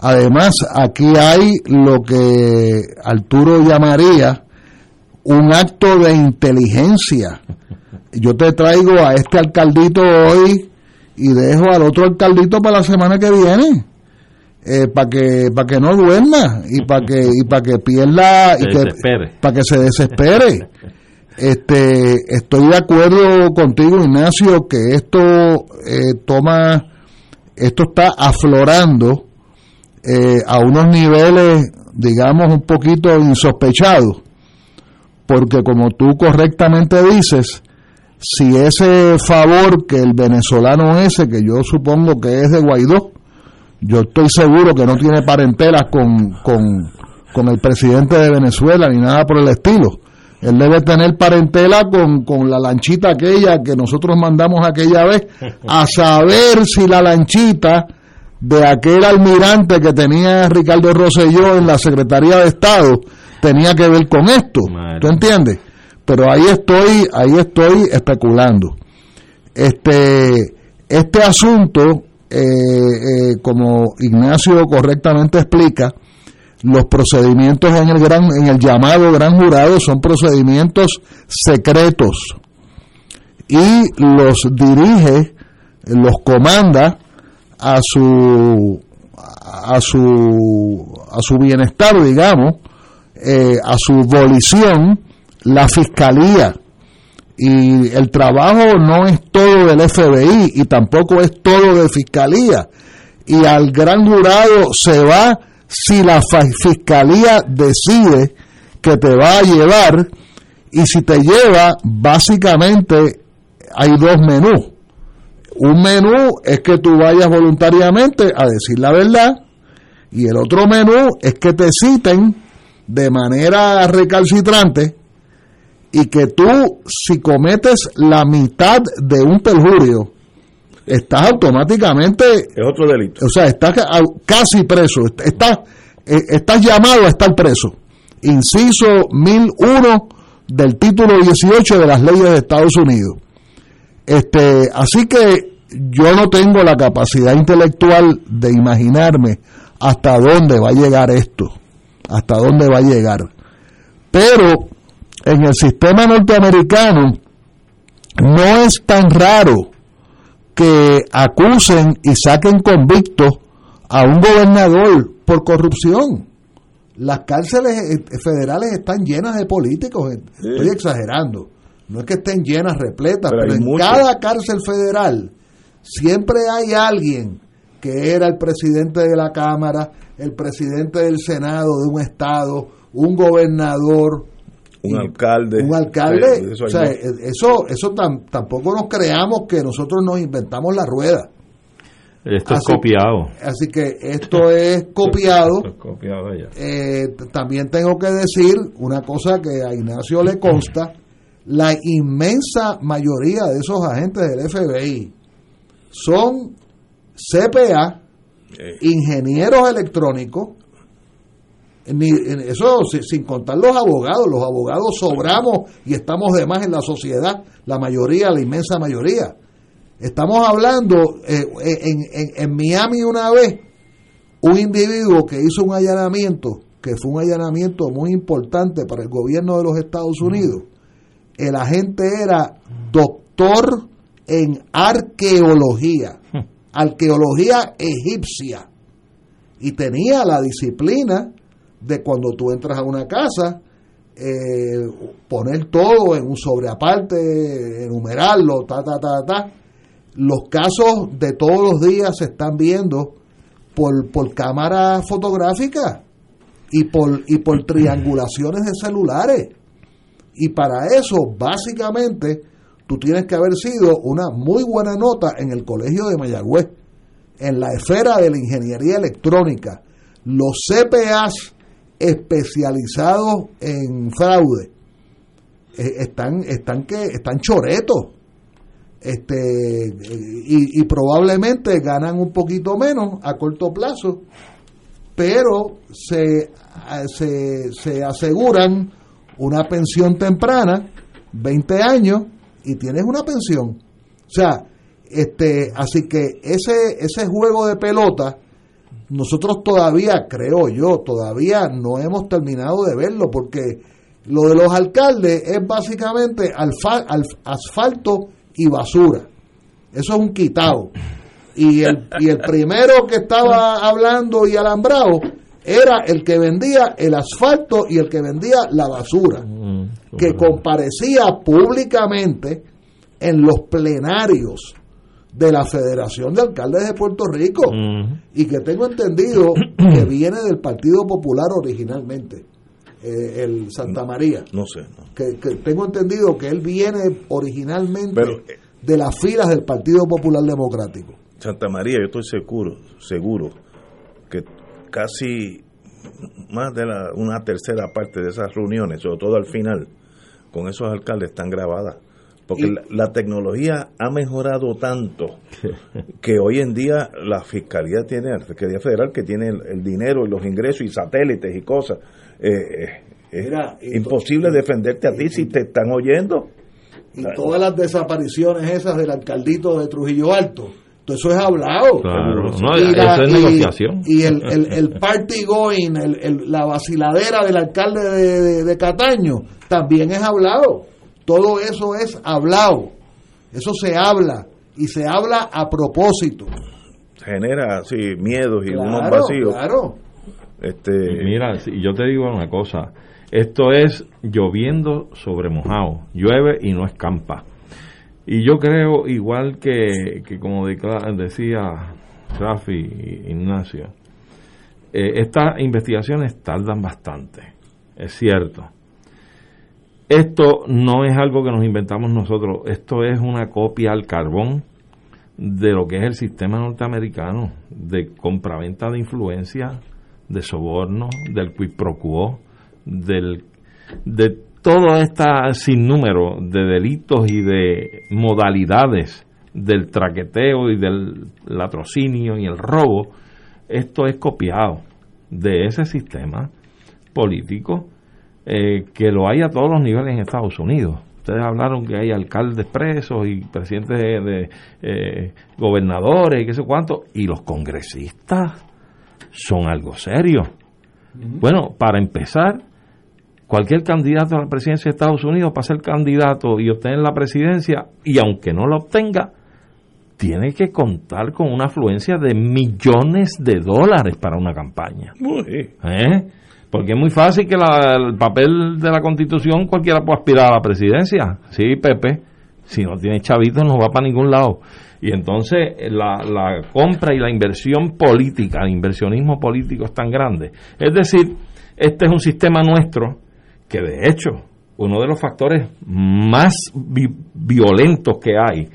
Además, aquí hay lo que Arturo llamaría un acto de inteligencia. Yo te traigo a este alcaldito hoy y dejo al otro alcaldito para la semana que viene. Eh, para que para que no duerma y para que y para que pierda y que para que se desespere. Este estoy de acuerdo contigo Ignacio que esto eh, toma esto está aflorando eh, a unos niveles digamos un poquito insospechados. Porque como tú correctamente dices si ese favor que el venezolano ese, que yo supongo que es de Guaidó, yo estoy seguro que no tiene parentelas con, con, el presidente de Venezuela ni nada por el estilo. Él debe tener parentela con, con la lanchita aquella que nosotros mandamos aquella vez, a saber si la lanchita de aquel almirante que tenía Ricardo Rosselló en la Secretaría de Estado tenía que ver con esto. ¿Tú entiendes? pero ahí estoy, ahí estoy especulando. Este, este asunto, eh, eh, como Ignacio correctamente explica, los procedimientos en el gran, en el llamado gran jurado son procedimientos secretos y los dirige, los comanda a su a su a su bienestar, digamos, eh, a su volición la fiscalía. Y el trabajo no es todo del FBI y tampoco es todo de fiscalía. Y al gran jurado se va si la fiscalía decide que te va a llevar y si te lleva, básicamente hay dos menús. Un menú es que tú vayas voluntariamente a decir la verdad y el otro menú es que te citen de manera recalcitrante y que tú, si cometes la mitad de un perjurio, estás automáticamente... Es otro delito. O sea, estás casi preso, estás, eh, estás llamado a estar preso. Inciso 1001 del título 18 de las leyes de Estados Unidos. Este, así que yo no tengo la capacidad intelectual de imaginarme hasta dónde va a llegar esto, hasta dónde va a llegar. Pero en el sistema norteamericano no es tan raro que acusen y saquen convictos a un gobernador por corrupción. Las cárceles eh, federales están llenas de políticos, estoy exagerando. No es que estén llenas, repletas, pero, en cada cárcel federal siempre hay alguien que era el presidente de la Cámara, el presidente del Senado de un estado, un gobernador, un alcalde. Un alcalde. o sea, eso, eso tampoco nos creamos que nosotros nos inventamos la rueda. Esto es copiado. Así que esto es copiado. Eh, también tengo que decir una cosa que a Ignacio le consta. La inmensa mayoría de esos agentes del FBI son CPA, eh. ingenieros electrónicos, ni, eso sin contar los abogados, los abogados sobramos y estamos de más en la sociedad, la mayoría, la inmensa mayoría. Estamos hablando, eh, en, en, Miami una vez, un individuo que hizo un allanamiento, que fue un allanamiento muy importante para el gobierno de los Estados Unidos, el agente era doctor en arqueología, arqueología egipcia, y tenía la disciplina de cuando tú entras a una casa, eh, poner todo en un sobreaparte, enumerarlo, ta, ta, ta, ta. Los casos de todos los días se están viendo por, por cámara fotográfica. y por, y por triangulaciones de celulares. Y para eso, básicamente, tú tienes que haber sido una muy buena nota en el colegio de Mayagüez, en la esfera de la ingeniería electrónica. Los CPAs especializados en fraude eh, están, están, que, están choretos. Este, y, y probablemente ganan un poquito menos a corto plazo, pero se, se, se aseguran una pensión temprana, 20 años, y tienes una pensión. O sea, este, así que ese, ese juego de pelota, nosotros todavía, creo yo, todavía no hemos terminado de verlo, porque lo de los alcaldes es básicamente asfalto y basura. Eso es un quitado. Y el, y el primero que estaba hablando y alambrado era el que vendía el asfalto y el que vendía la basura, mm, que comparecía públicamente en los plenarios de la Federación de Alcaldes de Puerto Rico y que tengo entendido que viene del Partido Popular originalmente, eh, el Santa María. No sé. Que, tengo entendido que él viene originalmente de las filas del Partido Popular Democrático. Santa María, yo estoy seguro, seguro que casi más de la, una tercera parte de esas reuniones, sobre todo al final, con esos alcaldes están grabadas. Porque la, tecnología ha mejorado tanto que hoy en día la Fiscalía tiene, la Fiscalía Federal que tiene el, dinero y los ingresos y satélites y cosas, eh, eh, es imposible defenderte a ti si te están oyendo. Y todas las desapariciones esas del alcaldito de Trujillo Alto, eso es hablado. y eso es negociación. Y el, el, el party going, el, la vaciladera del alcalde de, Cataño, también es hablado. Todo eso es hablado. Eso se habla. Y se habla a propósito. Genera, sí, miedos y unos vacíos. Claro. Este... Mira, yo te digo una cosa. Esto es lloviendo sobre mojado. Llueve y no escampa. Y yo creo, igual que, como decía Rafi y Ignacio, eh, estas investigaciones tardan bastante, es cierto. Esto no es algo que nos inventamos nosotros, esto es una copia al carbón de lo que es el sistema norteamericano de compraventa de influencia, de soborno, del quid del, de todo este sinnúmero de delitos y de modalidades del traqueteo y del latrocinio y el robo, esto es copiado de ese sistema político eh, que lo hay a todos los niveles en Estados Unidos. Ustedes hablaron que hay alcaldes presos y presidentes de, eh, gobernadores y qué sé cuánto, y los congresistas son algo serio. Bueno, para empezar, cualquier candidato a la presidencia de Estados Unidos para ser candidato y obtener la presidencia, y aunque no la obtenga, tiene que contar con una afluencia de millones de dólares para una campaña. ¿Eh? Porque es muy fácil que el papel de la constitución cualquiera pueda aspirar a la presidencia. Sí, Pepe, si no tiene chavitos no va para ningún lado. Y entonces la, la compra y la inversión política, el inversionismo político es tan grande. Es decir, este es un sistema nuestro que de hecho uno de los factores más violentos que hay,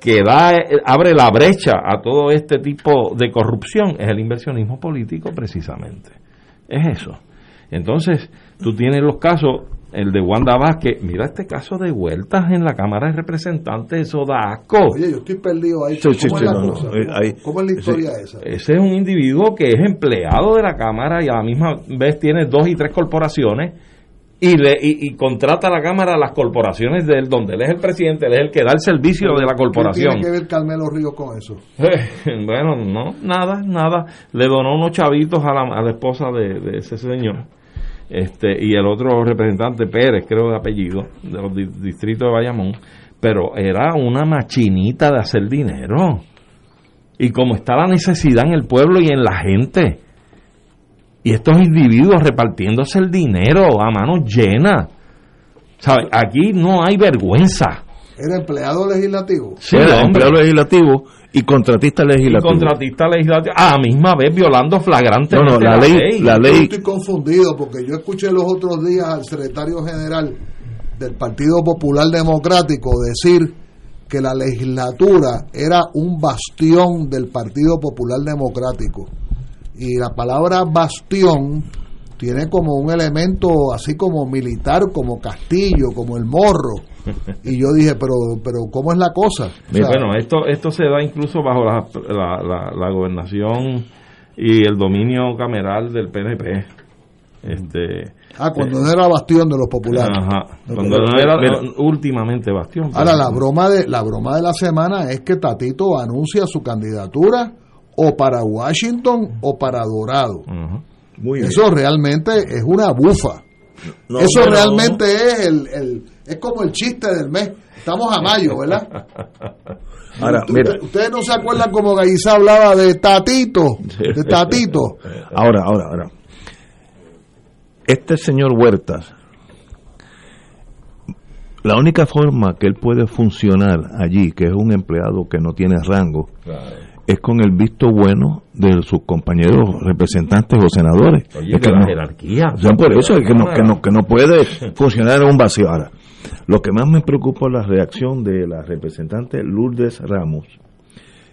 que da, abre la brecha a todo este tipo de corrupción, es el inversionismo político precisamente. Es eso. Entonces, tú tienes los casos, el de Wanda Vázquez, mira este caso de vueltas en la Cámara de Representantes, eso da asco. Oye, yo estoy perdido ahí. ¿Cómo, es, la ¿Cómo, es la historia esa? Ese es un individuo que es empleado de la Cámara y a la misma vez tiene dos y tres corporaciones y, le, y, contrata a la Cámara a las corporaciones de él, donde él es el presidente, él es el que da el servicio de la corporación. ¿Qué tiene que ver Carmelo Ríos con eso? bueno, no, nada, nada. Le donó unos chavitos a la, a la esposa de, ese señor. Este, y el otro representante, Pérez, creo de apellido, de los distritos de Bayamón, pero era una machinita de hacer dinero. Y como está la necesidad en el pueblo y en la gente, y estos individuos repartiéndose el dinero a manos llenas. ¿Sabe? Aquí no hay vergüenza. ¿Era empleado legislativo? Sí, era empleado legislativo y contratista legislativo. Y contratista legislativo, a la misma vez violando flagrantemente no, no, la, ley, La ley. Yo estoy confundido porque yo escuché los otros días al secretario general del Partido Popular Democrático decir que la legislatura era un bastión del Partido Popular Democrático. Y la palabra bastión tiene como un elemento así como militar, como castillo, como el morro. Y yo dije, pero, pero ¿cómo es la cosa? bueno, esto, esto se da incluso bajo la, la, la, gobernación y el dominio cameral del PNP. Este, ah, cuando no era bastión de los populares. Ajá, cuando no era últimamente bastión. Ahora, la broma, de, la broma de la semana es que Tatito anuncia su candidatura o para Washington o para Dorado. Eso realmente es una bufa. Eso realmente es el, el, es como el chiste del mes. Estamos a mayo, ¿verdad? Ahora, Ustedes no se acuerdan como Gaiza hablaba de Tatito, de Tatito. Ahora, ahora, ahora. Este señor Huertas, la única forma que él puede funcionar allí, que es un empleado que no tiene rango, es con el visto bueno de sus compañeros representantes o senadores. Oye, es que la jerarquía. por eso es que no, que, no, que no puede funcionar en un vacío. Ahora, lo que más me preocupa es la reacción de la representante Lourdes Ramos,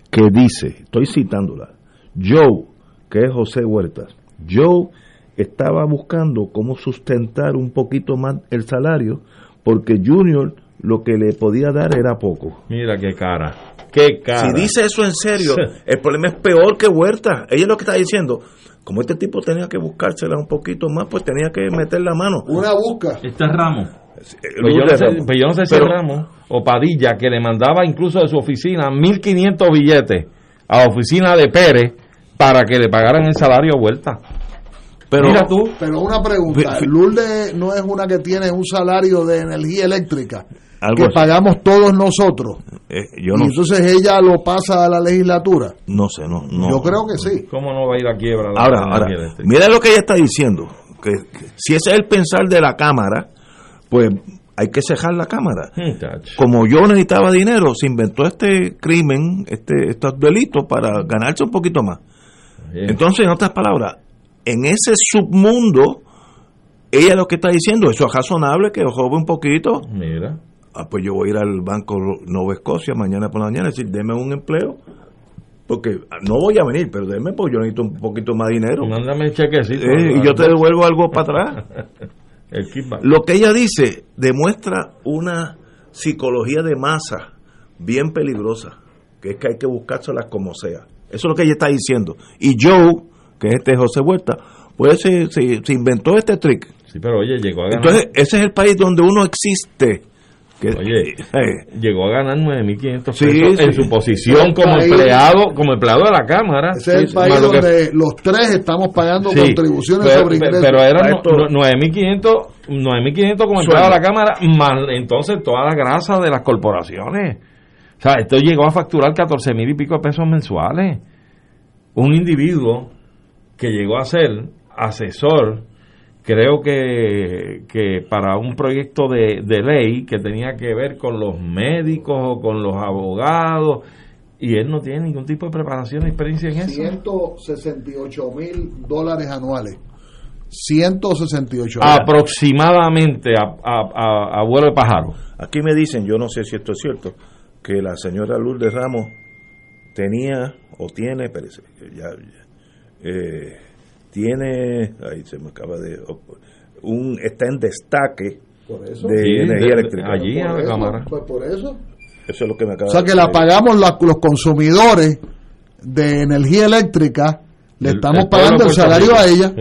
que dice, estoy citándola, Joe, que es José Huertas, Joe estaba buscando cómo sustentar un poquito más el salario porque Junior lo que le podía dar era poco. Mira qué cara. Qué cara. Si dice eso en serio, el problema es peor que Huerta. Ella es lo que está diciendo. Como este tipo tenía que buscársela un poquito más, pues tenía que meter la mano. Una busca. Este es Ramos. Pues yo, no sé, pues yo, no sé, si es Ramos o Padilla, que le mandaba incluso de su oficina 1.500 billetes a la oficina de Pérez para que le pagaran el salario a vuelta. Pero, Mira tú. Pero una pregunta, Lourdes no es una que tiene un salario de energía eléctrica que pagamos todos nosotros. Eh, yo y entonces ella lo pasa a la legislatura. No sé, no, no. Yo creo que sí. ¿Cómo no va a ir a quiebra? La ahora, ahora mira lo que ella está diciendo. Que, si ese es el pensar de la Cámara, pues hay que cejar la Cámara. Como yo necesitaba dinero, se inventó este crimen, este estos delitos para ganarse un poquito más. Entonces, en otras palabras, en ese submundo, ella lo que está diciendo, eso es razonable que joven un poquito. Mira ah, pues yo voy a ir al Banco Nueva Escocia mañana por la mañana y decir, deme un empleo, porque no voy a venir, pero deme, porque yo necesito un poquito más dinero. Mándame el chequecito. Eh, y yo te devuelvo algo para atrás. Lo que ella dice demuestra una psicología de masa bien peligrosa, que es que hay que buscárselas como sea. Eso es lo que ella está diciendo. Y Joe, que es este José Huerta, pues se, se, inventó este trick. Sí, pero oye, llegó a ganar. Entonces, ese es el país donde uno existe Oye, eh, llegó a ganar 9.500 pesos en su posición como empleado como empleado de la Cámara. Ese es el país donde los tres estamos pagando contribuciones sobre ingresos. Pero eran 9.500 9.500 como empleado de la Cámara, más entonces toda la grasa de las corporaciones. O sea, esto llegó a facturar 14 mil y pico de pesos mensuales. Un individuo que llegó a ser asesor creo que, que para un proyecto de, ley que tenía que ver con los médicos o con los abogados, y él no tiene ningún tipo de preparación ni experiencia en eso. 168 mil dólares anuales. 168 aproximadamente a, a, vuelo de pájaro. Aquí me dicen, yo no sé si esto es cierto, que la señora Lourdes Ramos tenía o tiene, parece, ya, eh, tiene, ahí se me acaba de, un, está en destaque de energía eléctrica. Allí en la cámara. Pues por eso. Eso es lo que me acaba O sea que la pagamos los consumidores de energía eléctrica, le estamos pagando el salario a ella.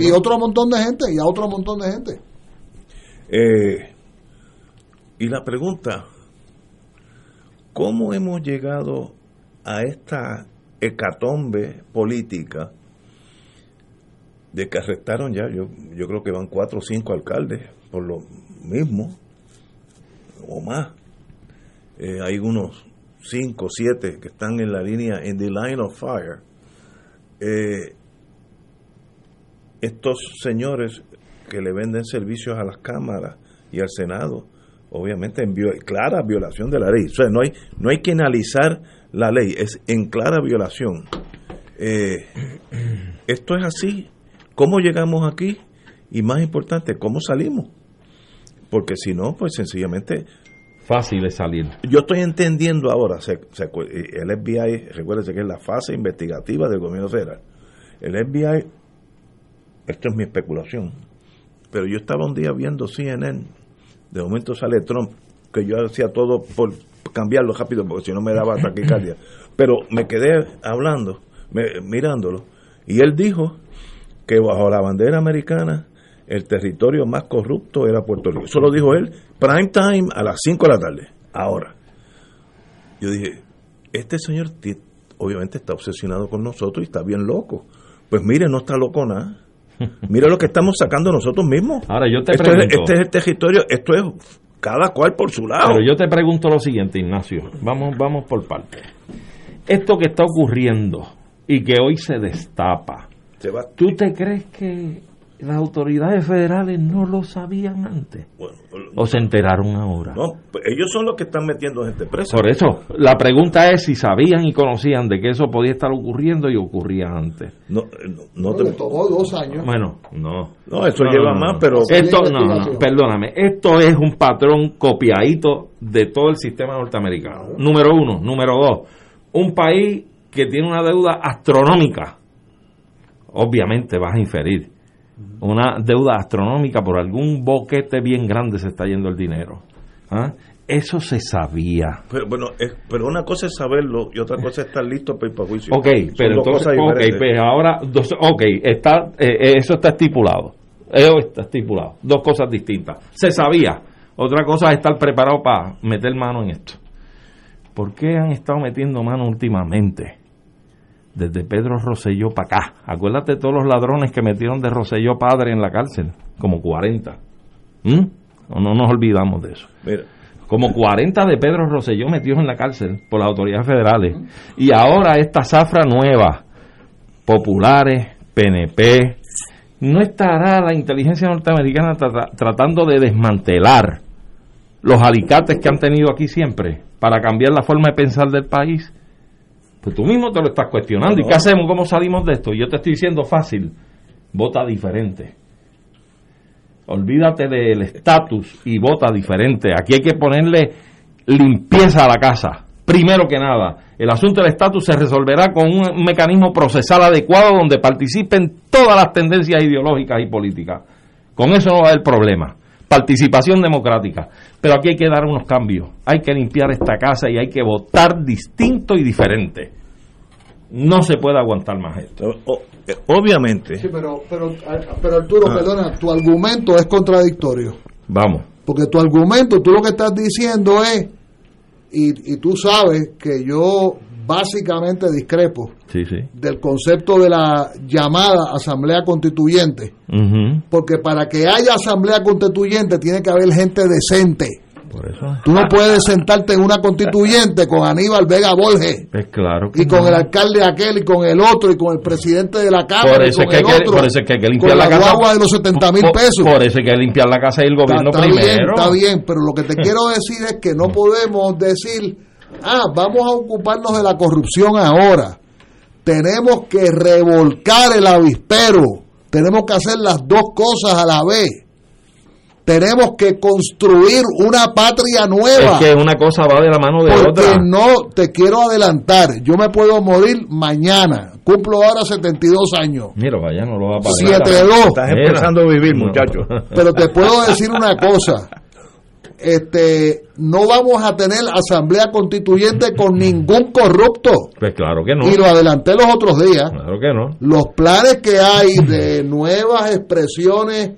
y otro montón de gente, y a otro montón de gente. Eh, y la pregunta, ¿cómo hemos llegado a esta hecatombe política de que arrestaron ya, yo, yo creo que van cuatro o cinco alcaldes por lo mismo, o más. Eh, hay unos cinco siete que están en la línea, en the line of fire. Eh, estos señores que le venden servicios a las cámaras y al Senado, obviamente en clara violación de la ley. O sea, no hay, no hay que analizar la ley, es en clara violación. Eh, esto es así. ¿Cómo llegamos aquí? Y más importante, ¿cómo salimos? Porque si no, pues sencillamente... Fácil es salir. Yo estoy entendiendo ahora, se, se, el FBI, recuérdense que es la fase investigativa del gobierno federal. El FBI, esto es mi especulación, pero yo estaba un día viendo CNN, de momento sale Trump, que yo hacía todo por cambiarlo rápido, porque si no me daba taquicardia. Pero me quedé hablando, mirándolo, y él dijo que bajo la bandera americana el territorio más corrupto era Puerto Rico. Eso lo dijo él, prime time a las 5 de la tarde. Ahora, yo dije, este señor obviamente está obsesionado con nosotros y está bien loco. Pues mire, no está loco nada. Mira lo que estamos sacando nosotros mismos. Ahora yo te pregunto. este es el territorio, esto es cada cual por su lado. Pero yo te pregunto lo siguiente, Ignacio. Vamos, vamos por partes. Esto que está ocurriendo y que hoy se destapa, ¿tú te crees que las autoridades federales no lo sabían antes? ¿O se enteraron ahora? No, pues ellos son los que están metiendo gente presa. Por eso, la pregunta es si sabían y conocían de que eso podía estar ocurriendo y ocurría antes. No, no, te... tomó dos años. Bueno, no. No, eso lleva más, pero... Esto, no, perdóname, esto es un patrón copiadito de todo el sistema norteamericano. Número uno. Número dos, un país que tiene una deuda astronómica. Obviamente vas a inferir una deuda astronómica por algún boquete bien grande se está yendo el dinero. ¿Ah? Eso se sabía. Pero, bueno, pero una cosa es saberlo y otra cosa es estar listo para ir para juicio. Ok, pero entonces, okay, pues ahora, ok, está, eh, eh, eso está estipulado. Eso está estipulado. Dos cosas distintas. Se sabía. Otra cosa es estar preparado para meter mano en esto. ¿Por qué han estado metiendo mano últimamente? Desde Pedro Rosselló para acá. Acuérdate de todos los ladrones que metieron de Rosselló padre en la cárcel, como 40. ¿Mm? No, nos olvidamos de eso. Como 40 de Pedro Rosselló metidos en la cárcel por las autoridades federales. Y ahora esta zafra nueva, populares, PNP, ¿no estará la inteligencia norteamericana tratando de desmantelar los alicates que han tenido aquí siempre para cambiar la forma de pensar del país? Pues tú mismo te lo estás cuestionando. ¿Y qué hacemos? ¿Cómo salimos de esto? Yo te estoy diciendo fácil. Vota diferente. Olvídate del estatus y vota diferente. Aquí hay que ponerle limpieza a la casa. Primero que nada, el asunto del estatus se resolverá con un mecanismo procesal adecuado donde participen todas las tendencias ideológicas y políticas. Con eso no va a haber problema participación democrática. Pero aquí hay que dar unos cambios. Hay que limpiar esta casa y hay que votar distinto y diferente. No se puede aguantar más esto. Eh, obviamente. Sí, pero, pero, pero Arturo, ah. perdona, tu argumento es contradictorio. Vamos. Porque tu argumento, tú lo que estás diciendo es, y, y tú sabes que yo básicamente discrepo del concepto de la llamada asamblea constituyente, porque para que haya asamblea constituyente tiene que haber gente decente. Tú no puedes sentarte en una constituyente con Aníbal Vega Borges. Pues claro y con el alcalde aquel y con el otro y con el presidente de la Cámara. Por eso, y con es, que el otro, por eso es que hay que limpiar la, casa. de los 70 mil pesos. Por, eso hay que limpiar la casa y el gobierno está, primero. Bien, está bien, pero lo que te quiero decir es que no podemos decir ah, vamos a ocuparnos de la corrupción ahora. Tenemos que revolcar el avispero. Tenemos que hacer las dos cosas a la vez. Tenemos que construir una patria nueva. Es que una cosa va de la mano de porque otra. no te quiero adelantar. Yo me puedo morir mañana. Cumplo ahora 72 años. Mira, vaya, no lo va a pasar. 7-2. Estás empezando a vivir, muchacho. Pero te puedo decir una cosa este, no vamos a tener asamblea constituyente con ningún corrupto. Pues claro que no. Y lo adelanté los otros días. Claro que no. Los planes que hay de nuevas expresiones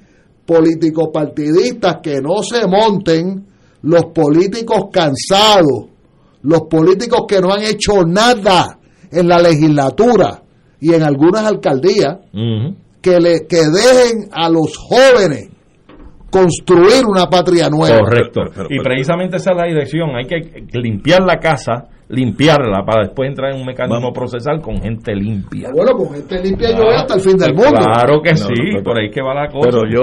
político-partidistas que no se monten, los políticos cansados, los políticos que no han hecho nada en la legislatura y en algunas alcaldías, que, le, que dejen a los jóvenes construir una patria nueva. Correcto. y precisamente esa es la dirección. Hay que limpiar la casa, limpiarla para después entrar en un mecanismo procesal con gente limpia. Bueno, con gente limpia yo voy hasta el fin del mundo. Claro que sí, por ahí que va la cosa. Pero yo,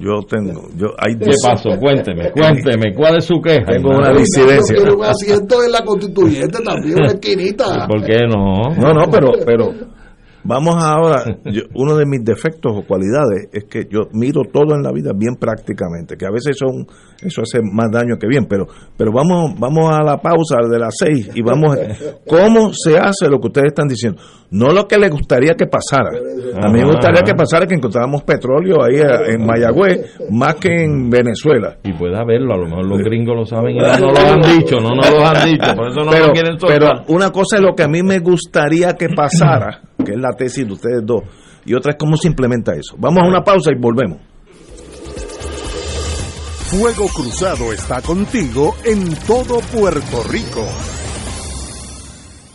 yo tengo, yo hay ¿Qué pasó? Cuénteme, cuénteme, ¿cuál es su queja? Tengo una disidencia. Quiero un asiento en la constituyente también, una esquinita. ¿Por qué no? No, no, pero, pero vamos ahora, yo- uno de mis defectos o cualidades es que yo miro todo en la vida bien prácticamente, que a veces son, eso hace más daño que bien, pero, pero vamos, vamos a la pausa de las seis y vamos, ¿cómo se hace lo que ustedes están diciendo? No lo que les gustaría que pasara. A mí me gustaría que pasara que encontráramos petróleo ahí en Mayagüez más que en Venezuela. Y puede haberlo, a lo mejor los gringos lo saben y no lo han dicho, no nos lo han dicho, por eso no pero, lo quieren pero soltar. una cosa es lo que a mí me gustaría que pasara, que es la tesis de ustedes dos, y otra es cómo se implementa eso. Vamos a una pausa y volvemos. Fuego Cruzado está contigo en todo Puerto Rico.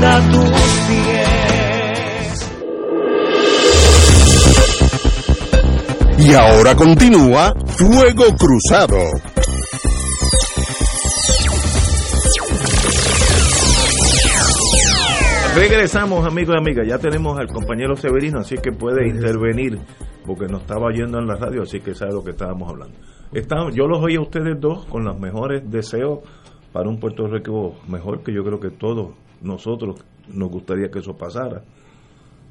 se rinda a tus pies. Y ahora continúa Fuego Cruzado. Regresamos, amigos y amigas. Ya tenemos al compañero Severino, así que puede intervenir, porque nos estaba oyendo en la radio, así que sabe lo que estábamos hablando. Está- yo los oí a ustedes dos con los mejores deseos para un Puerto Rico mejor, que yo creo que todos nosotros nos gustaría que eso pasara.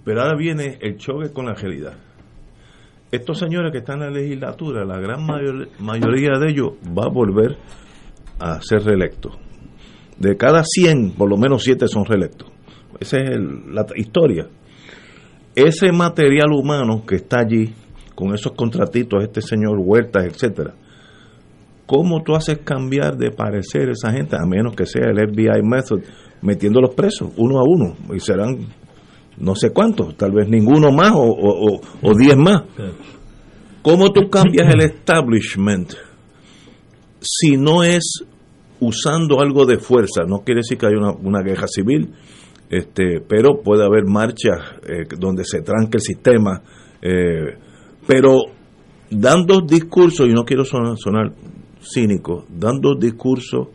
Pero ahora viene el choque con la realidad. Estos señores que están en la legislatura, la gran mayor- mayoría de ellos va a volver a ser reelectos. De cada 100, por lo menos 7 son reelectos. Esa es la historia. Ese material humano que está allí, con esos contratitos, este señor Huertas, etcétera, ¿cómo tú haces cambiar de parecer esa gente, a menos que sea el FBI method, metiéndolos presos uno a uno? Y serán no sé cuántos, tal vez ninguno más o- o diez más. ¿Cómo tú cambias el establishment si no es usando algo de fuerza? No quiere decir que haya una, una guerra civil, este, pero puede haber marchas eh, donde se tranque el sistema, eh, pero dando discursos, y no quiero sonar, sonar cínico, dando discursos,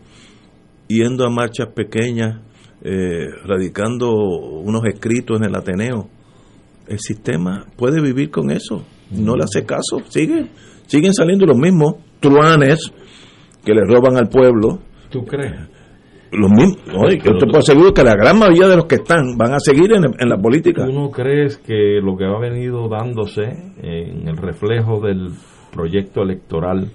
yendo a marchas pequeñas, eh, radicando unos escritos en el Ateneo, el sistema puede vivir con eso. No le hace caso, sigue, siguen saliendo los mismos truanes que le roban al pueblo. ¿Tú crees? Los mismos, oye, yo te puedo asegurar que la gran mayoría de los que están van a seguir en, en la política. ¿Tú no crees que lo que ha venido dándose en el reflejo del proyecto electoral,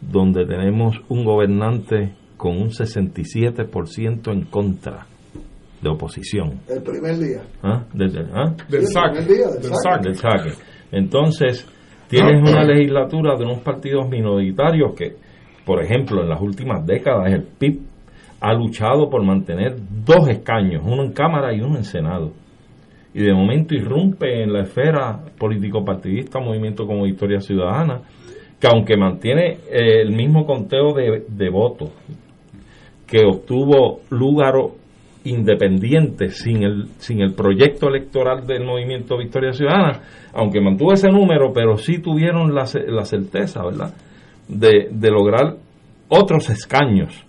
donde tenemos un gobernante con un 67% en contra de oposición? El primer día. ¿Ah? Desde- ¿ah? Del Sí, el saque. primer día, del Del saque. Del saque. Entonces, tienes una legislatura de unos partidos minoritarios que, por ejemplo, en las últimas décadas el PIB ha luchado por mantener dos escaños, uno en Cámara y uno en Senado. Y de momento irrumpe en la esfera político-partidista Movimiento como Victoria Ciudadana, que aunque mantiene eh, el mismo conteo de, de votos que obtuvo Lúgaro independiente sin el, sin el proyecto electoral del movimiento Victoria Ciudadana, aunque mantuvo ese número, pero sí tuvieron la, la certeza, ¿verdad?, de, de lograr otros escaños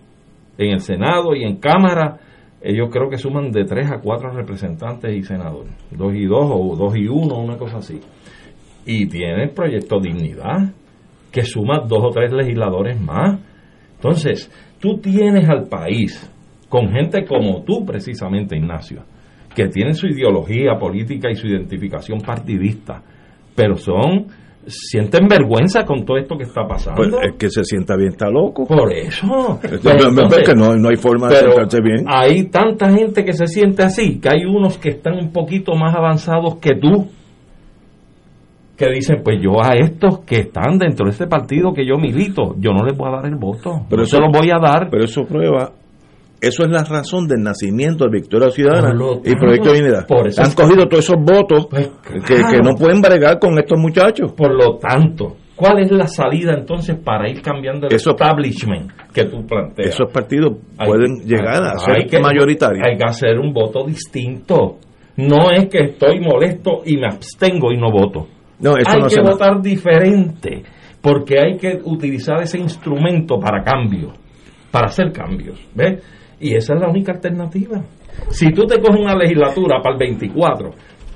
en el Senado y en Cámara. Ellos creo que suman de tres a cuatro representantes y senadores, dos y dos o dos y uno, una cosa así. Y tiene el proyecto Dignidad, que suma dos o tres legisladores más. Entonces, tú tienes al país con gente como tú, precisamente, Ignacio, que tienen su ideología política y su identificación partidista, pero son, sienten vergüenza con todo esto que está pasando. Pues el que se sienta bien está loco. Por eso. Es Pues, que no, no hay forma de sentarse bien. Hay tanta gente que se siente así, que hay unos que están un poquito más avanzados que tú, que dicen, pues yo a estos que están dentro de este partido que yo milito, yo no les voy a dar el voto. Pero no eso- se los voy a dar. Pero eso prueba, eso es la razón del nacimiento de Victoria Ciudadana y Proyecto de por eso Han que- cogido todos esos votos que, claro. que no pueden bregar con estos muchachos. Por lo tanto, ¿cuál es la salida entonces para ir cambiando el Eso- establishment que tú planteas? Esos partidos Hay- pueden llegar a ser hay que- mayoritarios. Hay que hacer un voto distinto. No es que estoy molesto y me abstengo y no voto. No, eso hay no que se- votar diferente, porque hay que utilizar ese instrumento para cambio, para hacer cambios. ¿Ves? Y esa es la única alternativa. Si tú te coges una legislatura para el 24,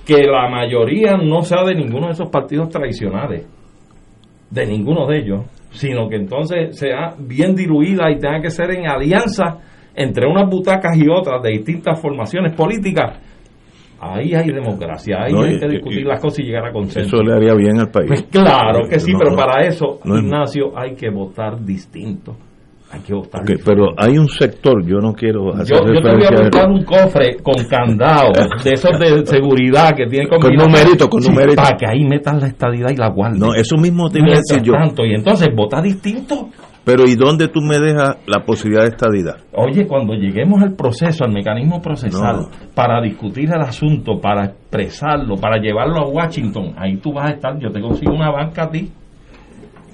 que la mayoría no sea de ninguno de esos partidos tradicionales, de ninguno de ellos, sino que entonces sea bien diluida y tenga que ser en alianza entre unas butacas y otras de distintas formaciones políticas, ahí hay democracia, ahí No, hay y- que discutir y- las cosas y llegar a consenso. Eso le haría bien al país. Pues claro que sí, No, pero para eso, No Ignacio, hay que votar distinto. Hay que votar Ok, diferente. pero hay un sector, yo no quiero hacer Yo, yo te voy a buscar un cofre con candado de esos de seguridad que tienen Con combinación. numerito, con numerito. Para que ahí metas la estadidad y la guardia. No, eso mismo te iba a decir yo. tanto, y entonces vota distinto. Pero ¿y dónde tú me dejas la posibilidad de estadidad? Oye, cuando lleguemos al proceso, al mecanismo procesal, No. para discutir el asunto, para expresarlo, para llevarlo a Washington, ahí tú vas a estar, yo te consigo una banca a ti.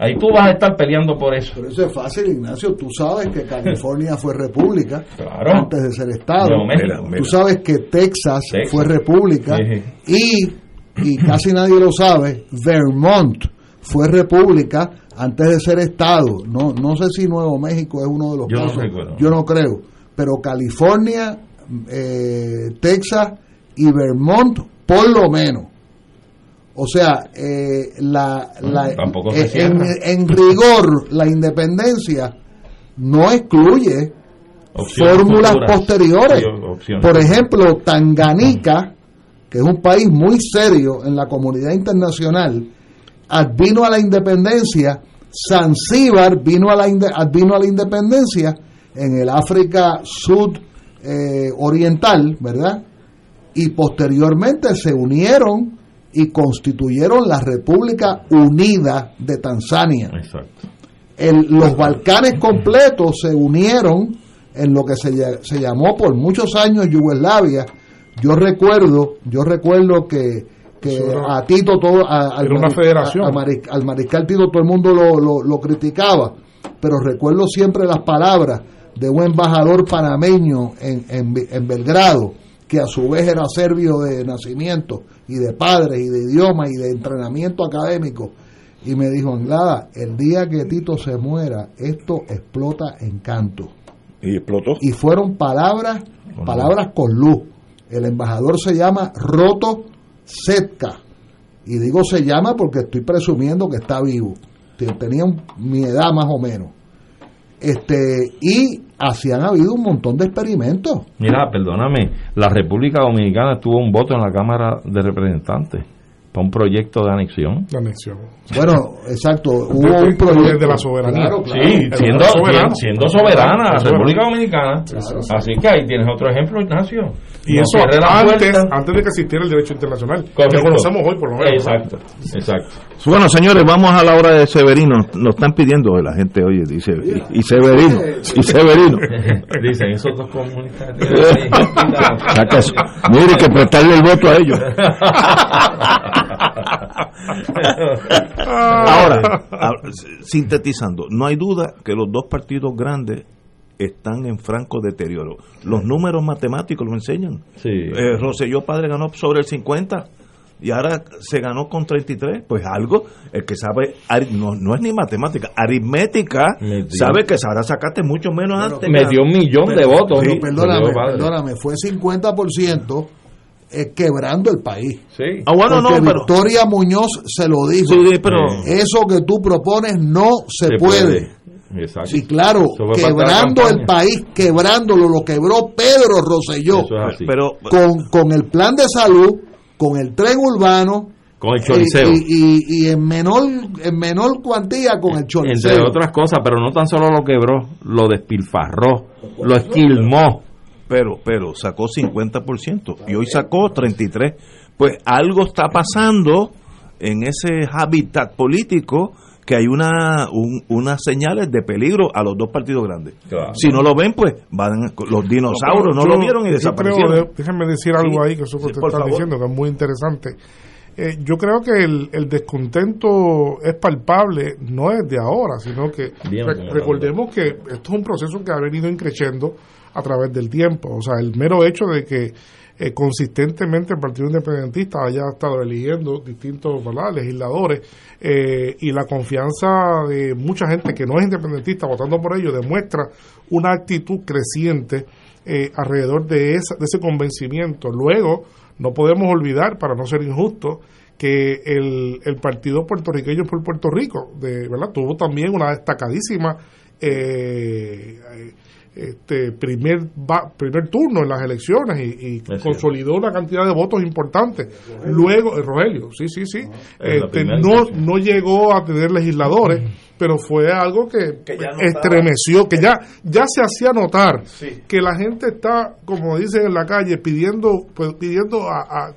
Ahí tú vas a estar peleando por eso. Pero eso es fácil, Ignacio. Tú sabes que California fue república Claro. antes de ser Estado. México. Tú sabes que Texas, Texas. fue república Sí, y, y casi nadie lo sabe, Vermont fue república antes de ser Estado. No, no sé si Nuevo México es uno de los Yo no casos. Yo no creo. Pero California, eh, Texas y Vermont, por lo menos. O sea, eh, la, la- se eh, en, rigor, la independencia no excluye Opciones fórmulas futuras. posteriores. Opciones Por ejemplo, Tanganica, que es un país muy serio en la comunidad internacional, advino a la independencia, Zanzíbar vino a la, advino a la independencia en el África Sud eh, Oriental, ¿verdad? Y posteriormente se unieron y constituyeron la República Unida de Tanzania. Exacto. El- los Balcanes completos se unieron en lo que se, se llamó por muchos años Yugoslavia. Yo recuerdo, yo recuerdo que, que era- a Tito todo, a- al, una federación. a- al maris- al mariscal Tito todo el mundo lo, lo- lo criticaba, pero recuerdo siempre las palabras de un embajador panameño en, en, en Belgrado, que a su vez era serbio de nacimiento y de padres y de idioma y de entrenamiento académico. Y me dijo, Anglada, el día que Tito se muera, esto explota en canto. Y explotó. Y fueron palabras, palabras con luz. El embajador se llama Roto Setka, y digo se llama porque estoy presumiendo que está vivo, tenía un- mi edad más o menos, este y así han habido un montón de experimentos. Mira, perdóname, la República Dominicana tuvo un voto en la Cámara de Representantes para un proyecto de anexión. Anexión. Bueno, exacto, hubo un proyecto de la soberanía. Claro, claro. Sí, siendo, soberano. siendo soberana la. República Dominicana. Así que ahí tienes otro ejemplo, Ignacio. Y No eso antes, antes de que existiera el derecho internacional, Correcto. que conocemos hoy por lo menos. Exacto, exacto. Bueno, señores, vamos a la hora de Severino. Nos están pidiendo la gente, oye, dice, y, y Severino, y Severino. Dicen esos dos comunistas. Mire, que prestarle el voto a ellos. Ahora, sintetizando, no hay duda que los dos partidos grandes están en franco deterioro. Los números matemáticos lo enseñan. Sí. Eh, Rosselló padre ganó sobre el 50 y ahora se ganó con 33. Pues algo, el que sabe, no, no es ni matemática, aritmética, sabe que ahora sacaste mucho menos antes. Metió un millón de votos. pero Sí, perdóname, perdóname, fue 50% eh, quebrando el país. Sí. Ah, bueno, Porque no, pero- Victoria Muñoz se lo dijo. Sí, pero- Eso que tú propones no se, Se puede. Exacto. Sí, claro, quebrando el país, quebrándolo, lo quebró Pedro Rosselló. Eso es así. Pero, Con, con el plan de salud, con el tren urbano. Con el choriceo. Y, y- y en menor en menor cuantía con el choriceo. Entre otras cosas, pero no tan solo lo quebró, lo despilfarró, lo esquilmó. Pero, pero sacó 50% y hoy sacó 33%. Pues algo está pasando en ese hábitat político que hay una un- unas señales de peligro a los dos partidos grandes. Claro. Si no lo ven, pues van los dinosaurios no, Yo- lo vieron y desaparecieron. creo, de- déjenme decir algo Sí, ahí que eso que sí, usted por está favor. diciendo que es muy interesante. Eh, yo creo que el, el descontento es palpable, no es de ahora, sino que Bien, re- bien, recordemos que esto es un proceso que ha venido increciendo a través del tiempo. O sea, el mero hecho de que eh, consistentemente el Partido Independentista haya estado eligiendo distintos legisladores eh, y la confianza de mucha gente que no es independentista votando por ellos demuestra una actitud creciente eh, alrededor de, esa, de ese convencimiento. Luego, no podemos olvidar, para no ser injustos, que el, el partido puertorriqueño por Puerto Rico, de, ¿verdad? tuvo también una destacadísima eh, eh, este primer va- primer turno en las elecciones y, y consolidó una cantidad de votos importantes. Luego, eh, Rogelio, sí, sí, sí, este, no, no llegó a tener legisladores, pero fue algo que, estremeció, que ya, ya se hacía notar que la gente está, como dicen en la calle, pidiendo pues, pidiendo a, a-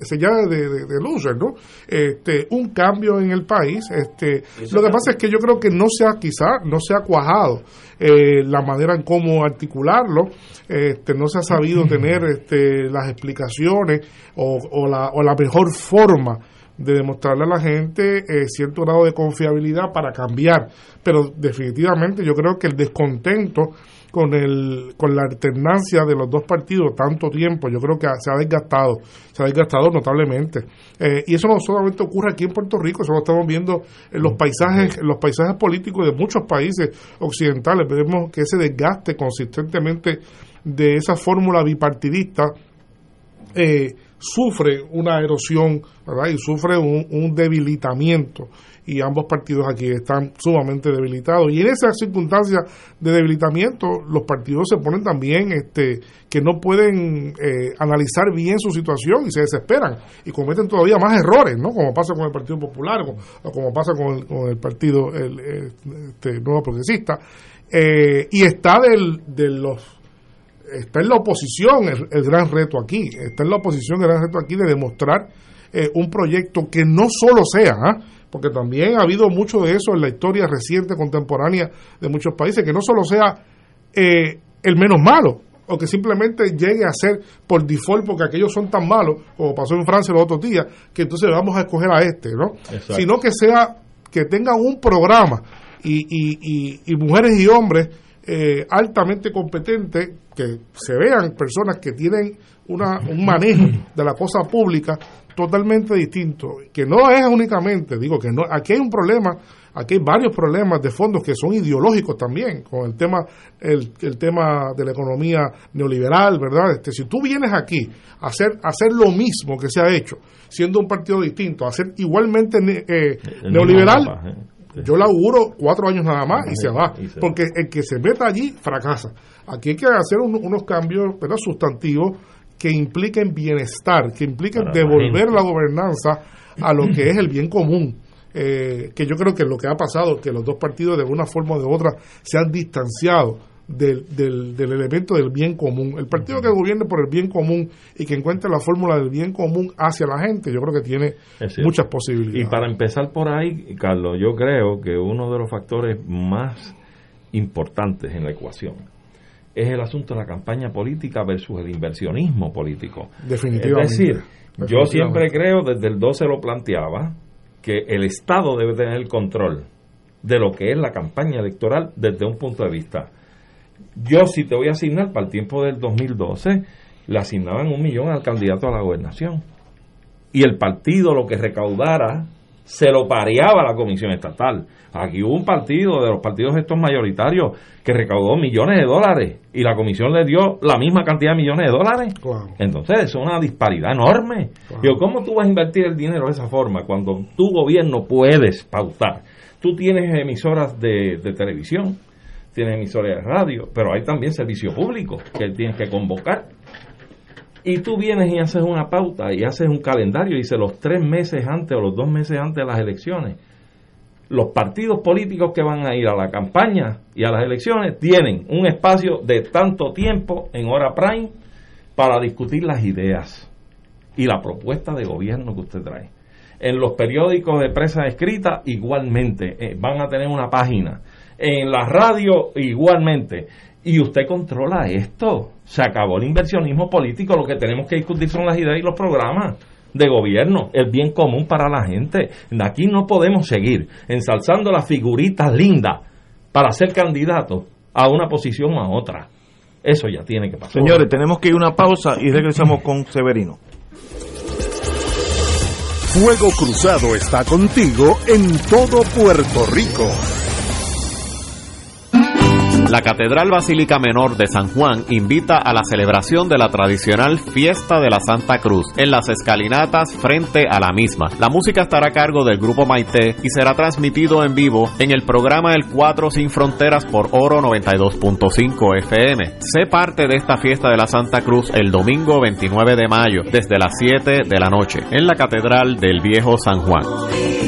señales de, de, de loser, ¿no? Este, un cambio en el país. Este, lo que pasa es que yo creo que no se ha, quizá, no se ha cuajado eh, la manera en cómo articularlo, este, no se ha sabido tener este, las explicaciones o, o, la, o la mejor forma de demostrarle a la gente eh, cierto grado de confiabilidad para cambiar. Pero definitivamente yo creo que el descontento con el con la alternancia de los dos partidos tanto tiempo, yo creo que se ha desgastado, se ha desgastado notablemente. Eh, y eso no solamente ocurre aquí en Puerto Rico, eso lo estamos viendo en los paisajes, en los paisajes políticos de muchos países occidentales. Vemos que ese desgaste consistentemente de esa fórmula bipartidista eh, sufre una erosión y sufre un, un debilitamiento. Y ambos partidos aquí están sumamente debilitados. Y en esas circunstancias de debilitamiento los partidos se ponen también este que no pueden eh, analizar bien su situación y se desesperan. Y cometen todavía más errores no como pasa con el Partido Popular o, como pasa con el, con el partido el, este, nuevo progresista. Eh, y está del, de los está en la oposición el gran reto aquí, está en la oposición el gran reto aquí de demostrar eh, un proyecto que no solo sea, ¿ah? porque también ha habido mucho de eso en la historia reciente, contemporánea de muchos países, que no solo sea eh, el menos malo, o que simplemente llegue a ser por default porque aquellos son tan malos, como pasó en Francia los otros días, que entonces vamos a escoger a este, ¿no? Exacto. Sino que sea, que tengan un programa y, y, y, y mujeres y hombres eh, altamente competentes, que se vean personas que tienen una, un manejo de la cosa pública totalmente distinto, que no es únicamente, digo que no, aquí hay un problema, aquí hay varios problemas de fondos que son ideológicos también, con el tema, el, el tema de la economía neoliberal, ¿verdad? Este, si tú vienes aquí a hacer, a hacer lo mismo que se ha hecho, siendo un partido distinto, a ser igualmente eh, neoliberal, ¿eh? Yo le auguro cuatro años nada más y se va, porque el que se meta allí fracasa. Aquí hay que hacer unos cambios ¿verdad? sustantivos que impliquen bienestar, que impliquen devolver la, gobernanza a lo que es el bien común. Eh, que yo creo que lo que ha pasado, que los dos partidos de una forma o de otra se han distanciado del, del, elemento del bien común. El partido que gobierne por el bien común y que encuentre la fórmula del bien común hacia la gente, yo creo que tiene muchas posibilidades. Y para empezar por ahí, Carlos, yo creo que uno de los factores más importantes en la ecuación es el asunto de la campaña política versus el inversionismo político. Definitivamente. Es decir, yo siempre creo, desde el 12 lo planteaba, que el Estado debe tener el control de lo que es la campaña electoral desde un punto de vista. Yo si te voy a asignar para el tiempo del 2012, le asignaban un millón al candidato a la gobernación. Y el partido lo que recaudara se lo pareaba a la comisión estatal. Aquí hubo un partido de los partidos estos mayoritarios que recaudó millones de dólares y la comisión le dio la misma cantidad de millones de dólares. Entonces es una disparidad enorme. Yo, ¿cómo tú vas a invertir el dinero de esa forma cuando tu gobierno puedes pautar? Tú tienes emisoras de, de televisión, tienes emisoras de radio, pero hay también servicio público que tienes que convocar y tú vienes y haces una pauta y haces un calendario y dices los tres meses antes o los dos meses antes de las elecciones, los partidos políticos que van a ir a la campaña y a las elecciones tienen un espacio de tanto tiempo en hora prime para discutir las ideas y la propuesta de gobierno que usted trae. En los periódicos de prensa escrita igualmente eh, van a tener una página. En la radio igualmente y usted controla esto. Se acabó el inversionismo político. Lo que tenemos que discutir son las ideas y los programas de gobierno, el bien común para la gente. Aquí no podemos seguir ensalzando las figuritas lindas para ser candidato a una posición o a otra. Eso ya tiene que pasar. Señores, tenemos que ir a una pausa y regresamos con Severino. Fuego Cruzado está contigo en todo Puerto Rico. La Catedral Basílica Menor de San Juan invita a la celebración de la tradicional Fiesta de la Santa Cruz en las escalinatas frente a la misma. La música estará a cargo del grupo Maite y será transmitido en vivo en el programa El 4 Sin Fronteras por Oro 92.5 FM. Sé parte de esta Fiesta de la Santa Cruz el domingo 29 de mayo desde las 7 de la noche en la Catedral del Viejo San Juan.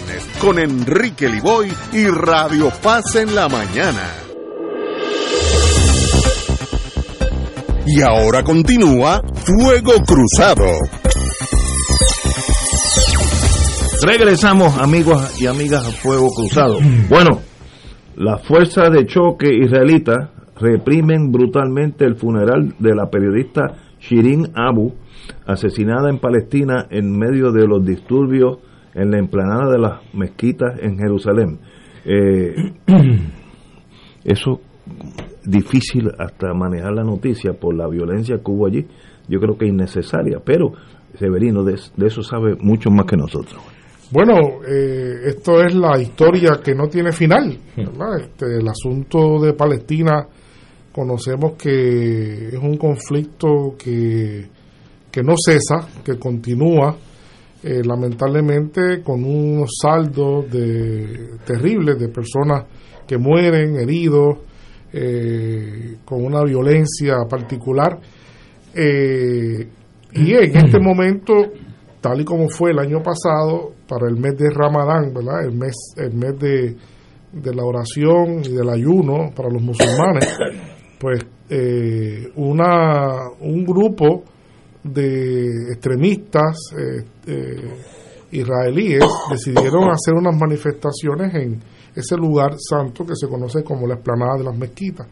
con Enrique Liboy y Radio Paz en la mañana. Y ahora continúa Fuego Cruzado. Regresamos, amigos y amigas, a Fuego Cruzado. Bueno, las fuerzas de choque israelitas reprimen brutalmente el funeral de la periodista Shirin Abu, asesinada en Palestina en medio de los disturbios en la emplanada de las mezquitas en Jerusalén. Eh, eso difícil hasta manejar la noticia por la violencia que hubo allí, yo creo que es innecesaria, pero Severino de, de eso sabe mucho más que nosotros. Bueno, eh, esto es la historia que no tiene final. Este, el asunto de Palestina, conocemos que es un conflicto que, que no cesa, que continúa, eh, lamentablemente con unos saldos de, terribles de personas que mueren, heridos, eh, con una violencia particular. y en este momento tal y como fue el año pasado para el mes de Ramadán, ¿verdad? El mes, el mes de, la oración y del ayuno para los musulmanes, pues eh, una, un grupo de extremistas eh, eh, israelíes decidieron hacer unas manifestaciones en ese lugar santo que se conoce como la explanada de las mezquitas,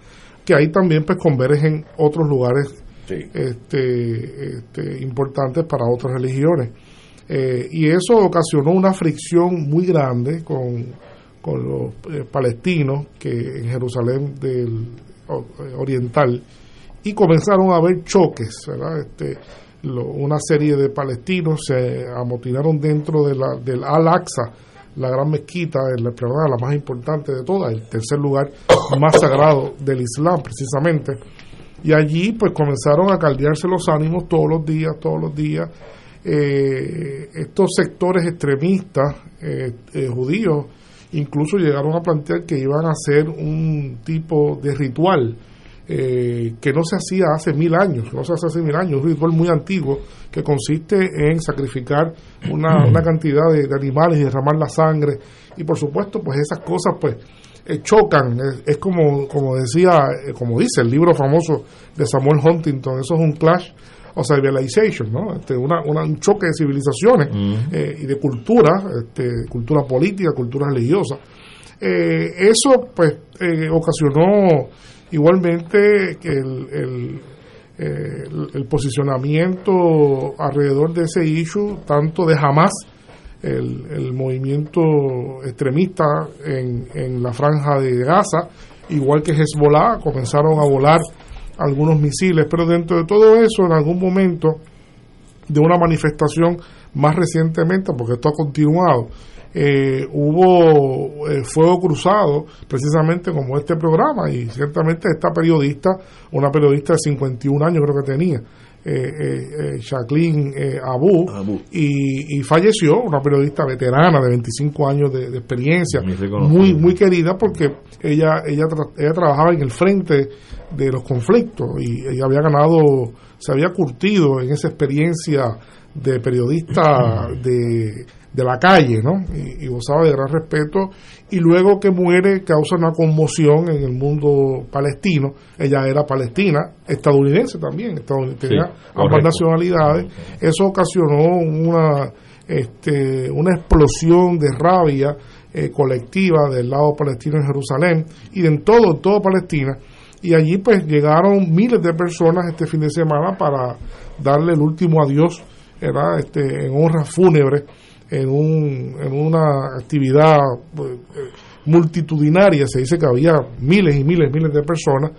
que ahí también pues convergen otros lugares este, este, importantes para otras religiones. Eh, y eso ocasionó una fricción muy grande con, con los palestinos que en Jerusalén del oriental y comenzaron a haber choques, Este, una serie de palestinos se amotinaron dentro de la, del Al-Aqsa, la gran mezquita, la, la más importante de todas, el tercer lugar más sagrado del Islam precisamente y allí pues comenzaron a caldearse los ánimos todos los días, todos los días. Eh, estos sectores extremistas eh, eh, judíos incluso llegaron a plantear que iban a hacer un tipo de ritual que no se hacía hace mil años, no se hace hace mil años, un ritual muy antiguo que consiste en sacrificar una, una cantidad de, de, animales y derramar la sangre y por supuesto pues esas cosas pues eh, chocan, es, como, como decía, eh, como dice el libro famoso de Samuel Huntington, eso es un clash o civilization, ¿no? Este, una, un choque de civilizaciones eh, y de cultura, este, cultura política, cultura religiosa. eso, pues, ocasionó igualmente que el, el, el, posicionamiento alrededor de ese issue, tanto de Hamas el, movimiento extremista en, en, la franja de Gaza, igual que Hezbollah, comenzaron a volar algunos misiles, pero dentro de todo eso, en algún momento de una manifestación más recientemente, porque esto ha continuado, eh, hubo eh, fuego cruzado, precisamente como este programa, y ciertamente esta periodista, una periodista de 51 años creo que tenía, eh, eh, eh, Jacqueline Abu, Y, falleció, una periodista veterana de 25 años de, experiencia, muy muy querida porque ella ella ella trabajaba en el frente de los conflictos y ella había ganado, se había curtido en esa experiencia de periodista de de la calle, ¿no? Y, gozaba de gran respeto. Y luego que muere, causa una conmoción en el mundo palestino. Ella era palestina, estadounidense también, tenía ambas nacionalidades. Eso ocasionó una, este, una explosión de rabia eh, colectiva del lado palestino en Jerusalén y en todo, en toda Palestina. Y allí pues llegaron miles de personas este fin de semana para darle el último adiós, era este, en honra fúnebre en, un, en una actividad pues, eh, multitudinaria, se dice que había miles y miles y miles de personas,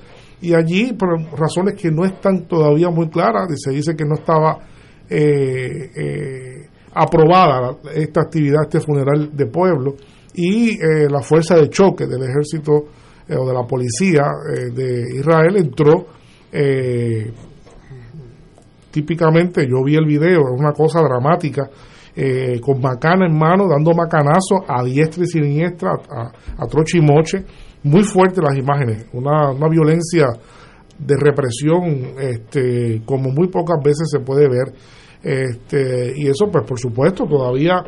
y allí, por razones que no están todavía muy claras, se dice que no estaba eh, eh, aprobada esta actividad, este funeral de pueblo, y eh, la fuerza de choque del ejército o de la policía de Israel entró. típicamente, yo vi el video, es una cosa dramática. Con macana en mano, dando macanazo a diestra y siniestra, a, a troche y moche, muy fuerte las imágenes, una, una violencia de represión este, como muy pocas veces se puede ver. Este, y eso pues por supuesto todavía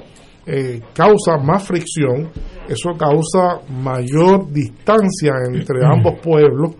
eh, causa más fricción. Eso causa mayor distancia entre ambos pueblos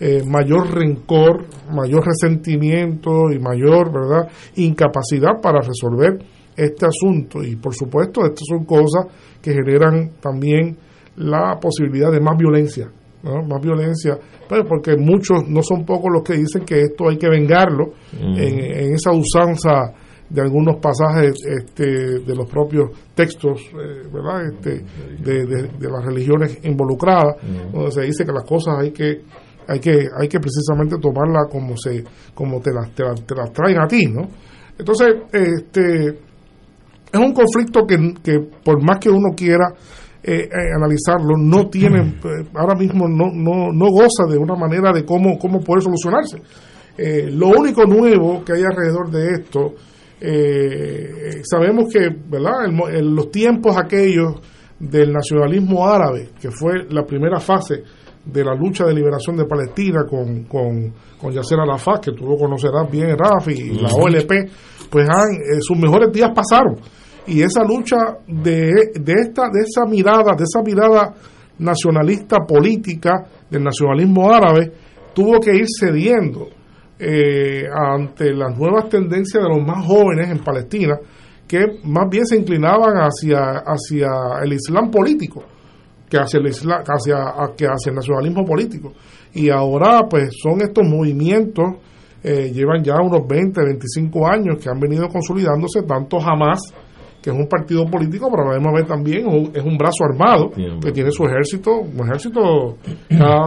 eh, mayor rencor mayor resentimiento y mayor verdad incapacidad para resolver este asunto y por supuesto estas son cosas que generan también la posibilidad de más violencia más violencia, pues porque muchos, no son pocos los que dicen que esto hay que vengarlo mm. en, esa usanza de algunos pasajes este, de los propios textos eh, ¿verdad? Este, de, las religiones involucradas, mm. donde se dice que las cosas hay que hay que hay que precisamente tomarlas como se como te las, te las, traen a ti, ¿no? Entonces, este es un conflicto que, que por más que uno quiera eh, eh, analizarlo, no tiene, eh, ahora mismo no, no, no goza de una manera de cómo, cómo puede solucionarse. lo único nuevo que hay alrededor de esto, sabemos que, ¿verdad? En, los tiempos aquellos del nacionalismo árabe, que fue la primera fase de la lucha de liberación de Palestina con, con, con Yasser Arafat, que tú lo conocerás bien, Rafi, y la OLP, pues han, sus mejores días pasaron y esa lucha de, de, esta, de esa mirada, de esa mirada nacionalista política del nacionalismo árabe, tuvo que ir cediendo eh, ante las nuevas tendencias de los más jóvenes en Palestina, que más bien se inclinaban hacia, hacia el Islam político que hacia el Islam, hacia, que hacia el nacionalismo político. Y ahora pues son estos movimientos, eh, llevan ya unos 20, 25 años que han venido consolidándose, tanto jamás que es un partido político, pero a la misma vez también es un brazo armado que tiene su ejército, un ejército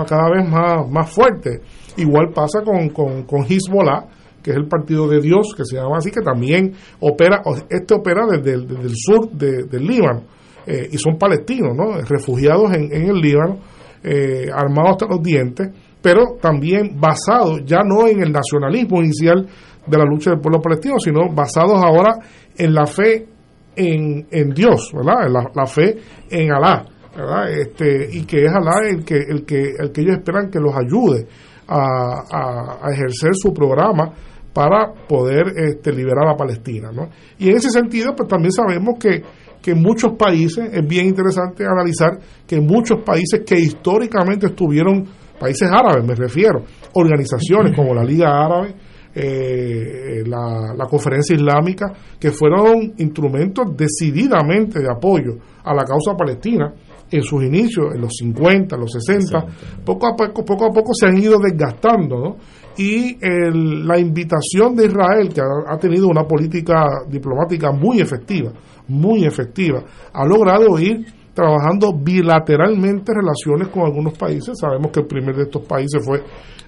cada, vez más, más fuerte. Igual pasa con, con, con Hezbollah, que es el partido de Dios, que se llama así, que también opera, este opera desde el, sur del Líbano, eh, y son palestinos, ¿no? refugiados en, en el Líbano, eh, armados hasta los dientes, pero también basados ya no en el nacionalismo inicial de la lucha del pueblo palestino, sino basados ahora en la fe en, en Dios, ¿verdad? La, fe en Alá, ¿verdad? Este, y que es Alá el que, el que, el que ellos esperan que los ayude a, a, ejercer su programa para poder este, liberar a Palestina, ¿no? Y en ese sentido, pues también sabemos que, que en muchos países, es bien interesante analizar que en muchos países que históricamente estuvieron, países árabes me refiero, organizaciones como la Liga Árabe, eh, la, la, conferencia islámica, que fueron instrumentos decididamente de apoyo a la causa palestina en sus inicios, en los 50, los 60, poco a poco, poco a poco se han ido desgastando, Y la invitación de Israel, que ha, tenido una política diplomática muy efectiva, muy efectiva, ha logrado ir trabajando bilateralmente relaciones con algunos países. Sabemos que el primer de estos países fue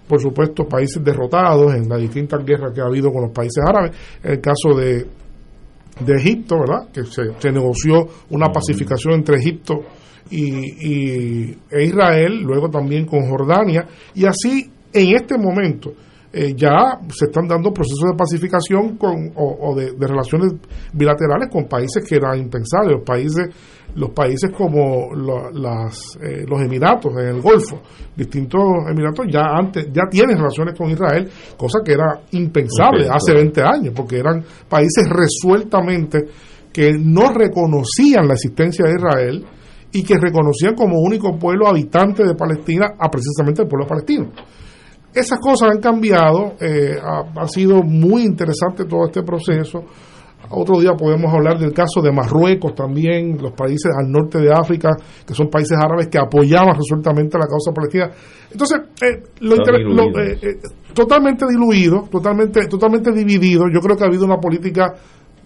por supuesto, países derrotados en las distintas guerras que ha habido con los países árabes. En el caso de, de Egipto, ¿verdad? Que se, negoció una pacificación entre Egipto y, e Israel, luego también con Jordania, y así en este momento eh, ya se están dando procesos de pacificación con, o, de, relaciones bilaterales con países que eran impensables, países los países como las, eh, los Emiratos en el Golfo, distintos Emiratos ya antes ya tienen relaciones con Israel, cosa que era impensable hace 20 años, porque eran países resueltamente que no reconocían la existencia de Israel y que reconocían como único pueblo habitante de Palestina a precisamente el pueblo palestino. Esas cosas han cambiado, eh, ha, sido muy interesante todo este proceso. Otro día podemos hablar del caso de Marruecos también, los países al norte de África, que son países árabes que apoyaban resueltamente la causa palestina. Entonces, eh, lo, eh, totalmente diluido, totalmente, totalmente dividido. Yo creo que ha habido una política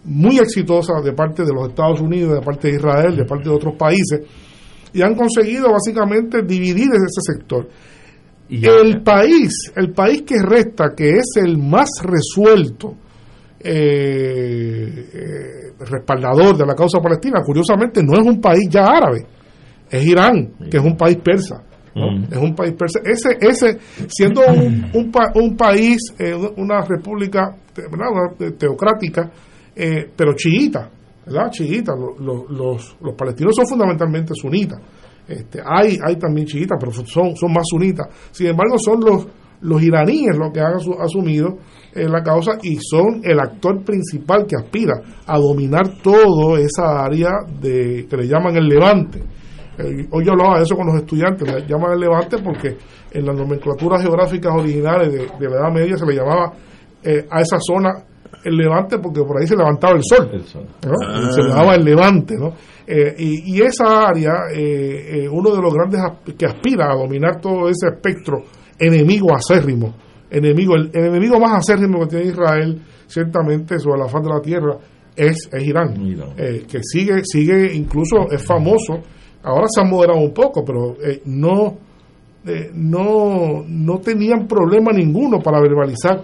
muy exitosa de parte de los Estados Unidos, de parte de Israel, de parte de otros países, y han conseguido básicamente dividir ese sector el país, el país que resta, que es el más resuelto eh, respaldador de la causa palestina, curiosamente no es un país ya árabe, es Irán, que es un país persa. Es un país persa. Ese, ese siendo un, un, un país, eh, una república teocrática, eh, pero chiita, ¿verdad? Chiita. Los, los, los, palestinos son fundamentalmente sunitas. Este, hay, hay también chiitas, pero son, son más sunitas. Sin embargo, son los, los iraníes los que han asumido eh, la causa y son el actor principal que aspira a dominar toda esa área de que le llaman el levante eh, hoy yo hablaba de eso con los estudiantes, le llaman el levante porque en las nomenclaturas geográficas originales de, la Edad Media se le llamaba eh, a esa zona el levante porque por ahí se levantaba el sol, se llamaba el levante. ¿no? Eh, y, esa área, uno de los grandes que aspira a dominar todo ese espectro enemigo acérrimo, enemigo, el, enemigo más acérrimo que tiene Israel, ciertamente sobre la faz de la tierra, es, es Irán, que sigue, sigue, incluso es famoso Ahora se han moderado un poco, pero eh, no, eh, no, no tenían problema ninguno para verbalizar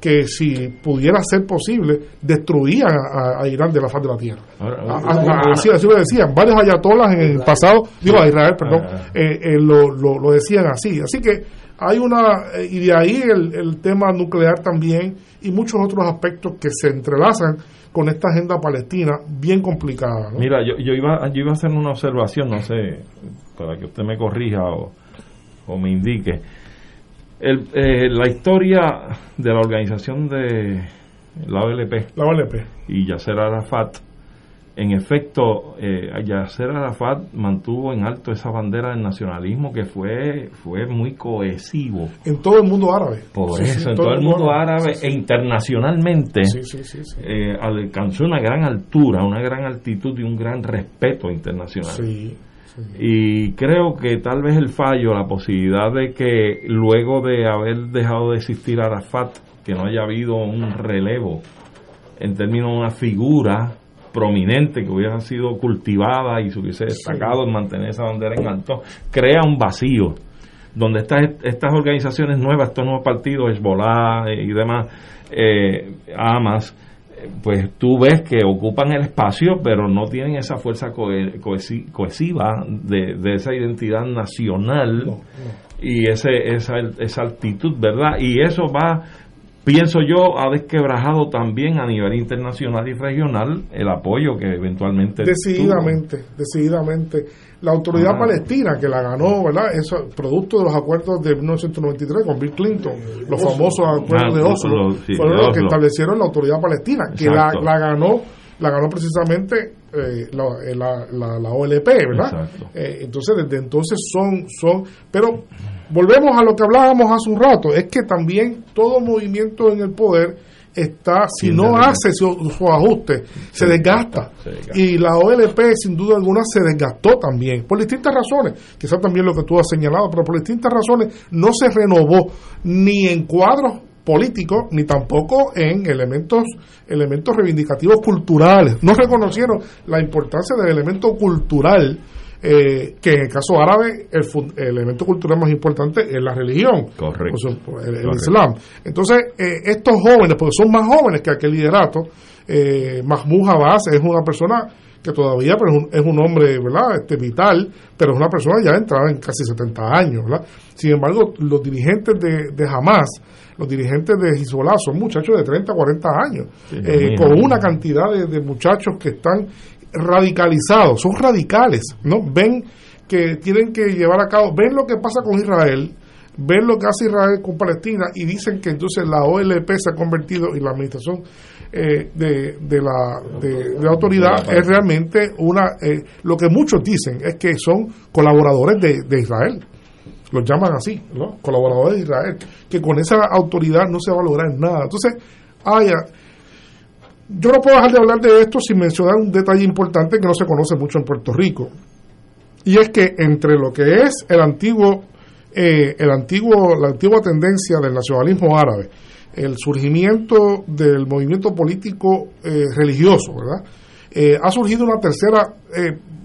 que si pudiera ser posible, destruían a, Irán de la faz de la tierra. así, lo decían. Varios ayatolas en el pasado, digo a Israel, perdón, eh, lo, lo, decían así. Así que hay una, y de ahí el, el tema nuclear también, y muchos otros aspectos que se entrelazan con esta agenda palestina bien complicada. Mira, yo, yo, iba, yo iba a hacer una observación, no sé, para que usted me corrija o, o me indique. El, eh, la historia de la organización de la OLP, la OLP. y Yasser Arafat en efecto, eh, Yasser Arafat mantuvo en alto esa bandera del nacionalismo que fue fue muy cohesivo. En todo el mundo árabe. Por eso, en todo, el mundo árabe e internacionalmente eh, alcanzó una gran altura, una gran altitud y un gran respeto internacional. Y creo que tal vez el fallo, la posibilidad de que luego de haber dejado de existir Arafat, que no haya habido un relevo en términos de una figura prominente que hubiera sido cultivada y se hubiese destacado en mantener esa bandera en alto, crea un vacío donde estas, estas organizaciones nuevas, estos nuevos partidos, Hezbollah eh, y demás, eh, AMAS, eh, pues tú ves que ocupan el espacio, pero no tienen esa fuerza cohesiva de, de, esa identidad nacional y ese, esa, esa altitud, ¿verdad? Y eso va pienso yo, ha desquebrajado también a nivel internacional y regional el apoyo que eventualmente. Decididamente, decididamente. La autoridad palestina que la ganó, ¿verdad? Eso, producto de los acuerdos de 1993 con Bill Clinton, los famosos acuerdos de Oslo, fueron los que establecieron la autoridad palestina, que la, la, ganó la ganó precisamente eh, la, la, la, OLP, ¿verdad? Eh, entonces, desde entonces son, son, pero volvemos a lo que hablábamos hace un rato, es que también todo movimiento en el poder está, si no hace su, ajuste, se, desgasta. Y la OLP, sin duda alguna, se desgastó también, por distintas razones, quizás también lo que tú has señalado, pero por distintas razones no se renovó ni en cuadros políticos ni tampoco en elementos elementos reivindicativos culturales. No reconocieron la importancia del elemento cultural eh, que en el caso árabe el, elemento cultural más importante es la religión, el, Islam. Entonces, eh, estos jóvenes, porque son más jóvenes que aquel liderato, eh, Mahmoud Abbas es una persona que todavía es, un, hombre ¿verdad? Este, vital, pero es una persona ya entrada en casi 70 años. ¿verdad? Sin embargo, los dirigentes de, de Hamas, los dirigentes de Hezbollah son muchachos de 30, 40 años, eh, con una cantidad de, muchachos que están radicalizados, son radicales, ¿no? Ven que tienen que llevar a cabo, ven lo que pasa con Israel, ven lo que hace Israel con Palestina y dicen que entonces la OLP se ha convertido y la administración eh, de, de, la, de, autoridad es realmente una, eh, lo que muchos dicen es que son colaboradores de, de Israel los llaman así, ¿no? colaboradores de Israel, que con esa autoridad no se va a lograr nada. Entonces, haya, yo no puedo dejar de hablar de esto sin mencionar un detalle importante que no se conoce mucho en Puerto Rico. Y es que entre lo que es el antiguo, eh, el antiguo, la antigua tendencia del nacionalismo árabe, el surgimiento del movimiento político eh, religioso, ¿verdad? Eh, ha surgido una tercera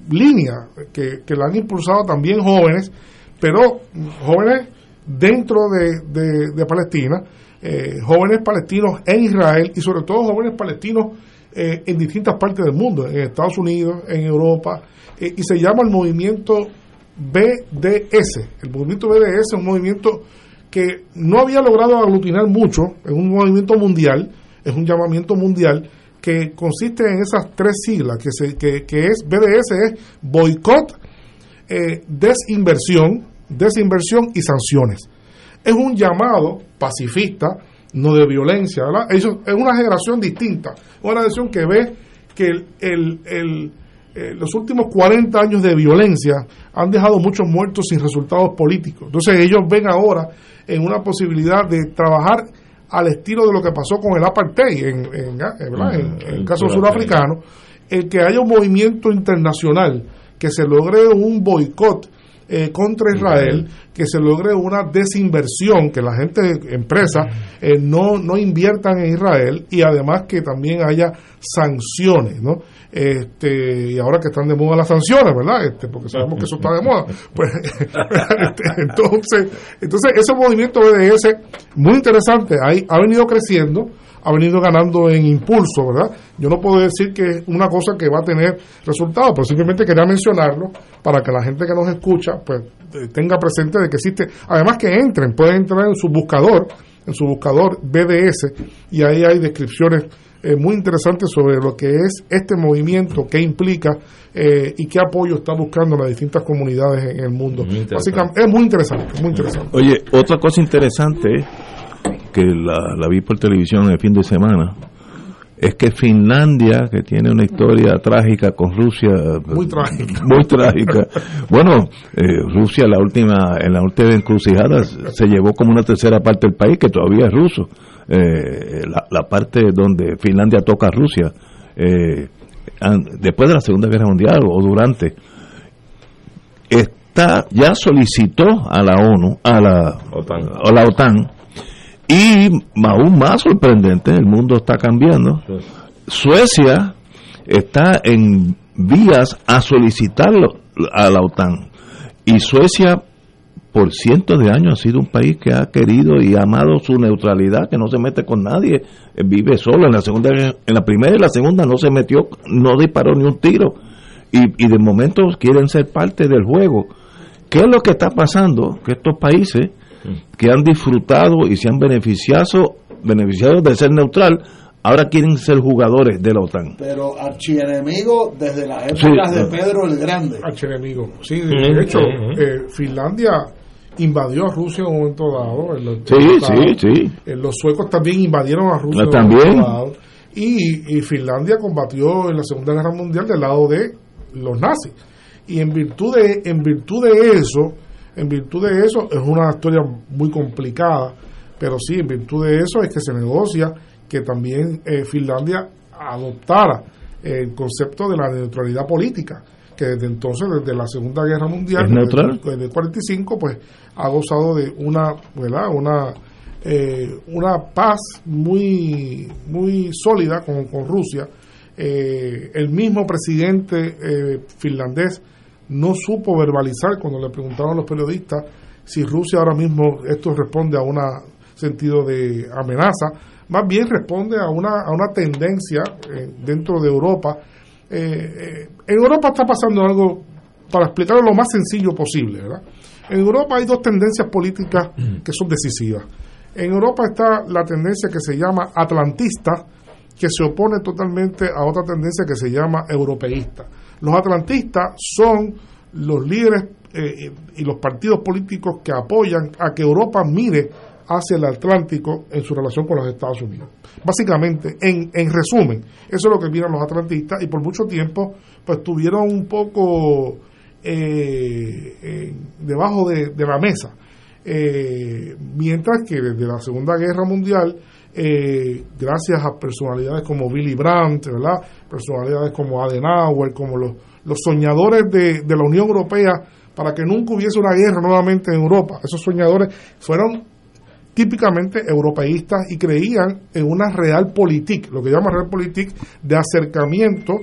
línea que, que la han impulsado también jóvenes pero jóvenes dentro de, de, Palestina, eh, jóvenes palestinos en Israel y sobre todo jóvenes palestinos eh, en distintas partes del mundo, en Estados Unidos, en Europa, eh, y se llama el movimiento BDS. El movimiento BDS es un movimiento que no había logrado aglutinar mucho, es un movimiento mundial, es un llamamiento mundial que consiste en esas tres siglas, que, se, que, que es BDS, es boicot, eh, desinversión, desinversión y sanciones. Es un llamado pacifista, no de violencia, ¿verdad? Eso es una generación distinta, una generación que ve que el, el eh, los últimos 40 años de violencia han dejado muchos muertos sin resultados políticos. Entonces ellos ven ahora en una posibilidad de trabajar al estilo de lo que pasó con el apartheid en, en, en, en el caso surafricano, el que haya un movimiento internacional que se logre un boicot eh, contra Israel, que se logre una desinversión, que la gente, empresas, eh, no, no inviertan en Israel y además que también haya sanciones, ¿no? Este, y ahora que están de moda las sanciones, ¿verdad? Este, porque sabemos que eso está de moda. Pues, este, entonces, entonces, ese movimiento BDS, muy interesante, ahí, ha venido creciendo ha venido ganando en impulso, ¿verdad? Yo no puedo decir que es una cosa que va a tener resultados, pero simplemente quería mencionarlo para que la gente que nos escucha pues eh, tenga presente de que existe, además que entren, pueden entrar en su buscador, en su buscador BDS y ahí hay descripciones eh, muy interesantes sobre lo que es este movimiento, qué implica eh, y qué apoyo está buscando las distintas comunidades en el mundo. Así que es muy interesante, muy interesante. Oye, otra cosa interesante que la, la, vi por televisión el fin de semana, es que Finlandia, que tiene una historia trágica con Rusia, muy trágica, muy trágica. bueno, eh, Rusia la última, en la última encrucijada se llevó como una tercera parte del país que todavía es ruso, eh, la, la, parte donde Finlandia toca a Rusia, eh, después de la Segunda Guerra Mundial o durante, está ya solicitó a la ONU, a la OTAN, a la OTAN y aún más sorprendente, el mundo está cambiando. Suecia está en vías a solicitarlo a la OTAN. Y Suecia, por cientos de años, ha sido un país que ha querido y amado su neutralidad, que no se mete con nadie, vive solo. En la segunda, en la primera y la segunda no se metió, no disparó ni un tiro. Y, y de momento quieren ser parte del juego. ¿Qué es lo que está pasando? Que estos países que han disfrutado y se han beneficiado, beneficiado de ser neutral, ahora quieren ser jugadores de la OTAN. Pero archienemigo desde la época de Pedro el Grande. Archienemigo, sí, de hecho, eh, Finlandia invadió a Rusia en un momento dado. En los, sí, sí, sí. Eh, los suecos también invadieron a Rusia. También. En un momento dado, y, y Finlandia combatió en la Segunda Guerra Mundial del lado de los nazis. Y en virtud de, en virtud de eso, en virtud de eso, es una historia muy complicada, pero sí, en virtud de eso es que se negocia que también eh, Finlandia adoptara el concepto de la neutralidad política, que desde entonces, desde la Segunda Guerra Mundial, desde el 45, pues ha gozado de una, ¿verdad? Una, eh, una paz muy, muy sólida con, con Rusia. Eh, el mismo presidente eh, finlandés no supo verbalizar cuando le preguntaron a los periodistas si Rusia ahora mismo esto responde a un sentido de amenaza, más bien responde a una, a una tendencia eh, dentro de Europa. Eh, eh, en Europa está pasando algo, para explicarlo lo más sencillo posible, ¿verdad? En Europa hay dos tendencias políticas que son decisivas. En Europa está la tendencia que se llama atlantista, que se opone totalmente a otra tendencia que se llama europeísta. Los atlantistas son los líderes eh, y los partidos políticos que apoyan a que Europa mire hacia el Atlántico en su relación con los Estados Unidos. Básicamente, en, en resumen, eso es lo que miran los atlantistas y por mucho tiempo pues tuvieron un poco eh, eh, debajo de, de, la mesa. mientras que desde la Segunda Guerra Mundial eh, gracias a personalidades como Billy Brandt, ¿verdad? personalidades como Adenauer, como los, los soñadores de, de, la Unión Europea para que nunca hubiese una guerra nuevamente en Europa. Esos soñadores fueron típicamente europeístas y creían en una realpolitik, lo que llama realpolitik, de acercamiento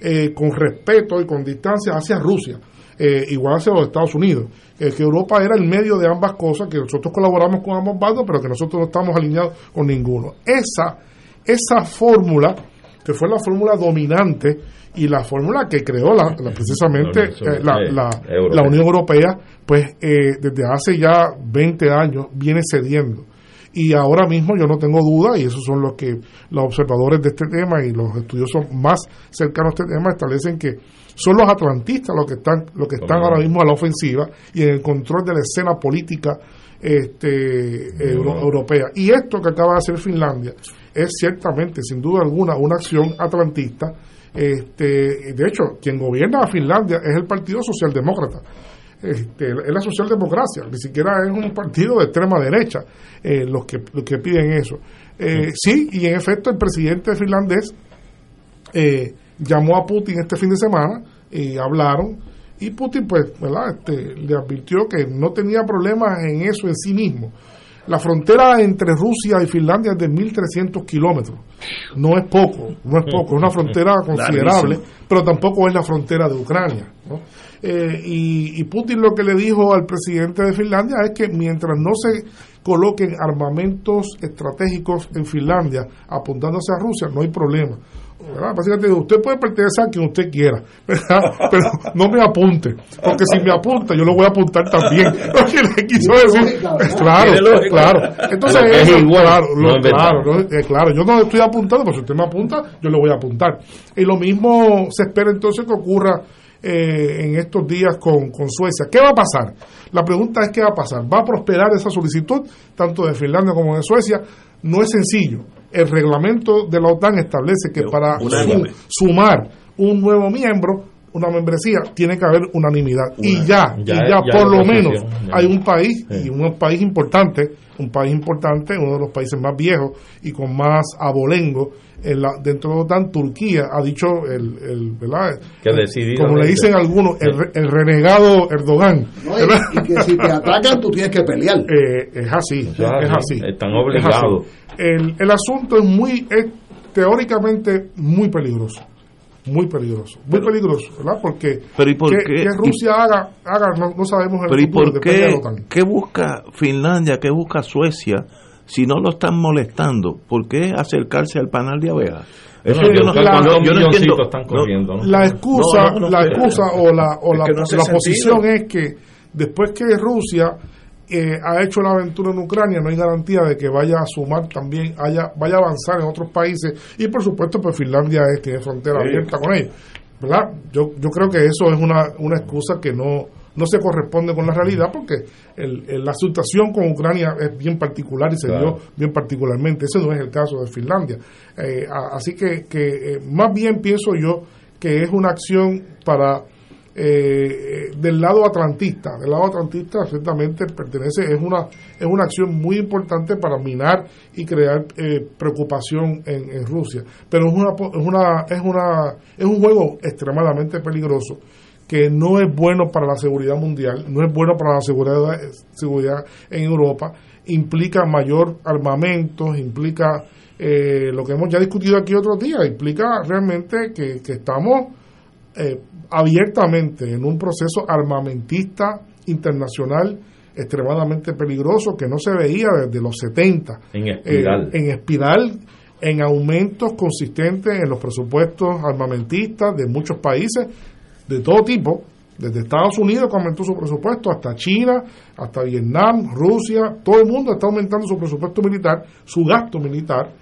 eh, con respeto y con distancia hacia Rusia. Eh, igual hacia los Estados Unidos. Eh, que Europa era el medio de ambas cosas, que nosotros colaboramos con ambos bandos, pero que nosotros no estamos alineados con ninguno. Esa, esa fórmula, que fue la fórmula dominante y la fórmula que creó la, precisamente eh, la, la, la, Unión Europea, pues desde hace ya 20 años viene cediendo y ahora mismo yo no tengo duda, y esos son los que los observadores de este tema y los estudiosos más cercanos a este tema establecen que son los atlantistas los que están, los que están ahora mismo a la ofensiva y en el control de la escena política este, europea. Y esto que acaba de hacer Finlandia es ciertamente, sin duda alguna, una acción atlantista. Este, de hecho, quien gobierna a Finlandia es el Partido Socialdemócrata este, es la socialdemocracia, ni siquiera es un partido de extrema derecha eh, los, que, los que piden eso. Eh, sí, y en efecto el presidente finlandés eh, llamó a Putin este fin de semana y hablaron y Putin pues ¿verdad? Este, le advirtió que no tenía problemas en eso en sí mismo. La frontera entre Rusia y Finlandia es de 1.300 kilómetros. No es poco, no es poco, es una frontera considerable, pero tampoco es la frontera de Ucrania. ¿no? Eh, y, Putin lo que le dijo al presidente de Finlandia es que mientras no se coloquen armamentos estratégicos en Finlandia apuntándose a Rusia, no hay problema. Básicamente, usted puede pertenecer a quien usted quiera, pero no me apunte, porque si me apunta, yo lo voy a apuntar también. Lo que le quiso decir, claro, claro. Entonces, eso, claro, claro, eh, claro, yo no estoy apuntando, pero si usted me apunta, yo le voy a apuntar. Y lo mismo se espera entonces que ocurra eh, en estos días con, con, Suecia. ¿Qué va a pasar? La pregunta es qué va a pasar. ¿Va a prosperar esa solicitud, tanto de Finlandia como de Suecia? No es sencillo. El reglamento de la OTAN establece que para sumar un nuevo miembro, una membresía, tiene que haber unanimidad. y ya, y ya, por lo menos hay un país, y un país importante, un país importante, uno de los países más viejos y con más abolengo dentro de la OTAN, Turquía ha dicho, el, el ¿verdad? como le dicen algunos, el, renegado Erdogan. y, que si te atacan tú tienes que pelear. Eh, es así, es así. Están obligados. El, el asunto es muy, es teóricamente muy peligroso muy peligroso, muy peligroso, ¿verdad? Porque pero ¿y por que, Rusia haga, haga no, sabemos el pero ¿y por qué, qué busca Finlandia, qué busca Suecia si no lo están molestando, ¿por qué acercarse al panal de abejas? Eso yo, no, entiendo. Están corriendo, La excusa, la excusa o la, o la, posición es que después que Rusia eh, ha hecho la aventura en Ucrania, no hay garantía de que vaya a sumar también, haya, vaya a avanzar en otros países y por supuesto pues Finlandia es, tiene frontera abierta con ellos. ¿verdad? Yo, yo creo que eso es una, una excusa que no, no se corresponde con la realidad porque el, la situación con Ucrania es bien particular y se dio bien particularmente. Ese no es el caso de Finlandia. Eh, así que, que eh, más bien pienso yo que es una acción para eh, del lado atlantista. Del lado atlantista ciertamente pertenece es una es una acción muy importante para minar y crear preocupación en, en, Rusia. Pero es una es una es una es un juego extremadamente peligroso que no es bueno para la seguridad mundial, no es bueno para la seguridad, seguridad en Europa, implica mayor armamento, implica eh, lo que hemos ya discutido aquí otros días, implica realmente que, estamos eh, abiertamente en un proceso armamentista internacional extremadamente peligroso que no se veía desde los 70. En espiral. Eh, en espiral, en aumentos consistentes en los presupuestos armamentistas de muchos países de todo tipo, desde Estados Unidos que aumentó su presupuesto hasta China, hasta Vietnam, Rusia, todo el mundo está aumentando su presupuesto militar, su gasto militar.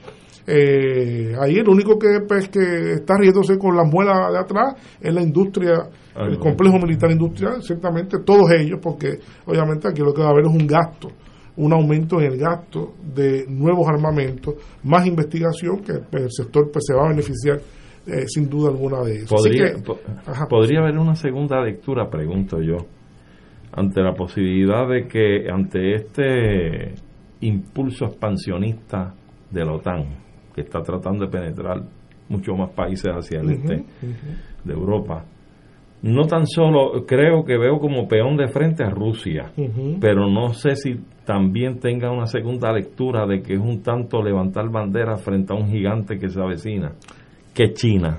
Eh, ahí el único que, pues, que está riéndose con la muela de atrás es la industria, el complejo militar industrial, ciertamente todos ellos, porque obviamente aquí lo que va a haber es un gasto, un aumento en el gasto de nuevos armamentos, más investigación que pues, el sector pues, se va a beneficiar eh, sin duda alguna de eso. Podría, podría haber una segunda lectura, pregunto yo, ante la posibilidad de que ante este impulso expansionista de la OTAN, que está tratando de penetrar muchos más países hacia el este de Europa, no tan solo creo que veo como peón de frente a Rusia, pero no sé si también tenga una segunda lectura de que es un tanto levantar bandera frente a un gigante que se avecina que China,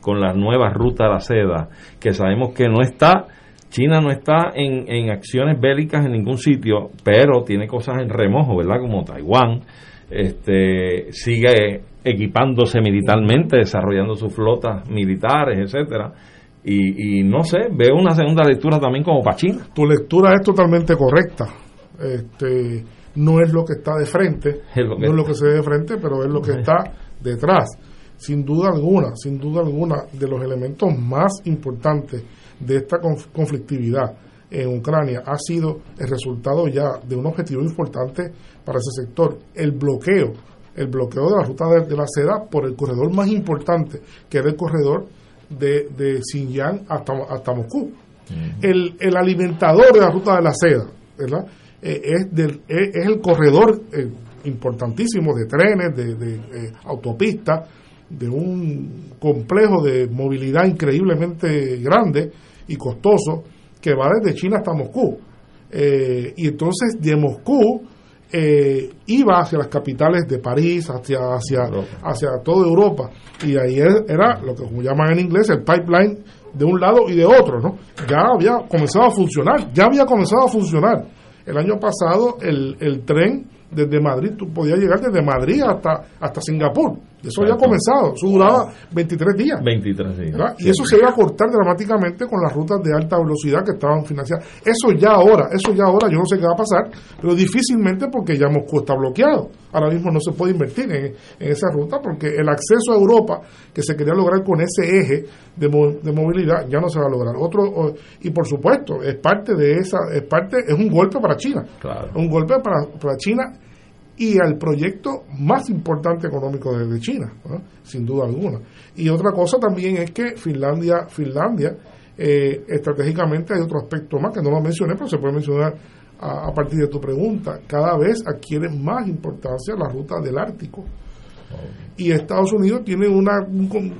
con la nueva ruta de la seda, que sabemos que no está China no está en, en acciones bélicas en ningún sitio, pero tiene cosas en remojo, ¿verdad? Como Taiwán, este, sigue equipándose militarmente, desarrollando sus flotas militares, etcétera. Y, y, no sé, veo una segunda lectura también como para China. Tu lectura es totalmente correcta. Este, no es lo que está de frente, no es lo que se ve de frente, pero es lo que está detrás. Sin duda alguna, sin duda alguna, de los elementos más importantes de esta conflictividad en Ucrania ha sido el resultado ya de un objetivo importante para ese sector, el bloqueo, el bloqueo de la ruta de, la seda por el corredor más importante, que era el corredor de, de Xinjiang hasta, hasta Moscú. el, el alimentador de la ruta de la seda, ¿verdad? Eh, es, del, es, el corredor eh, importantísimo de trenes, de, de eh, autopistas, de un complejo de movilidad increíblemente grande y costoso que va desde China hasta Moscú. y entonces de Moscú iba hacia las capitales de París, hacia, hacia, hacia toda Europa. Y ahí era lo que llaman en inglés el pipeline de un lado y de otro, ¿no? Ya había comenzado a funcionar, ya había comenzado a funcionar. El año pasado el, el tren desde Madrid, tú podías llegar desde Madrid hasta, hasta Singapur. Eso había comenzado, eso duraba 23 días. 23 días. Y eso se iba a cortar dramáticamente con las rutas de alta velocidad que estaban financiadas. Eso ya ahora, eso ya ahora, yo no sé qué va a pasar, pero difícilmente porque ya Moscú está bloqueado. Ahora mismo no se puede invertir en, esa ruta porque el acceso a Europa que se quería lograr con ese eje de, de movilidad ya no se va a lograr. Otro y por supuesto es parte de esa, es parte, es un golpe para China, un golpe para, para China y al proyecto más importante económico de, China, sin duda alguna. Y otra cosa también es que Finlandia, Finlandia eh, estratégicamente hay otro aspecto más que no lo mencioné, pero se puede mencionar a, partir de tu pregunta. Cada vez adquiere más importancia la ruta del Ártico. Y Estados Unidos tiene una,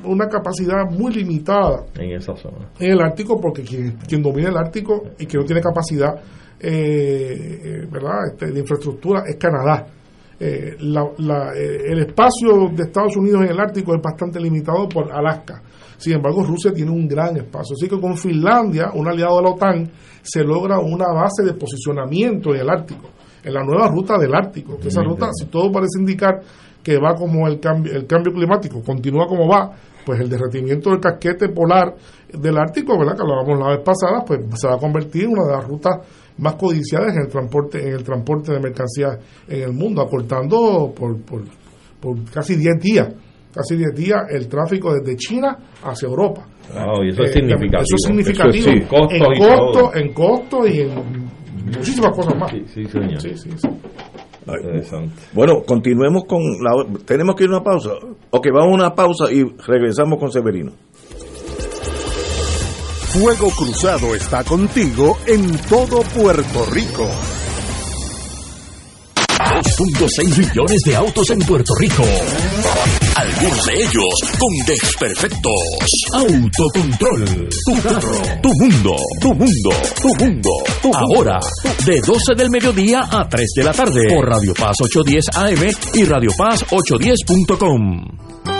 una capacidad muy limitada en esa zona. En el Ártico, porque quien, quien domina el Ártico y que no tiene capacidad eh, eh ¿verdad? Este, de infraestructura es Canadá eh, eh, el espacio de Estados Unidos en el Ártico es bastante limitado por Alaska. Sin embargo, Rusia tiene un gran espacio. Así que con Finlandia, un aliado de la OTAN, se logra una base de posicionamiento en el Ártico, en la nueva ruta del Ártico. esa ruta, si todo parece indicar que va como el cambio, el cambio climático, continúa como va, pues el derretimiento del casquete polar del Ártico, ¿verdad? que hablábamos la vez pasada, pues se va a convertir en una de las rutas más codiciadas en el transporte en el transporte de mercancías en el mundo, acortando por, por, por casi 10 días, casi 10 días el tráfico desde China hacia Europa. y eso es eh, significativo. Eso es significativo en, costo, en costo y en muchísimas cosas más. Sí, señor. Sí, sí, sí. Bueno, continuemos con la... Tenemos que ir a una pausa. Ok, vamos a una pausa y regresamos con Severino. Fuego Cruzado está contigo en todo Puerto Rico. 2.6 millones de autos en Puerto Rico. Algunos de ellos con desperfectos. Autocontrol. Tu carro. Tu mundo. Tu mundo. Tu mundo. Ahora, de 12 del mediodía a 3 de la tarde. Por Radio Paz 810 AM y Radio Paz 810.com.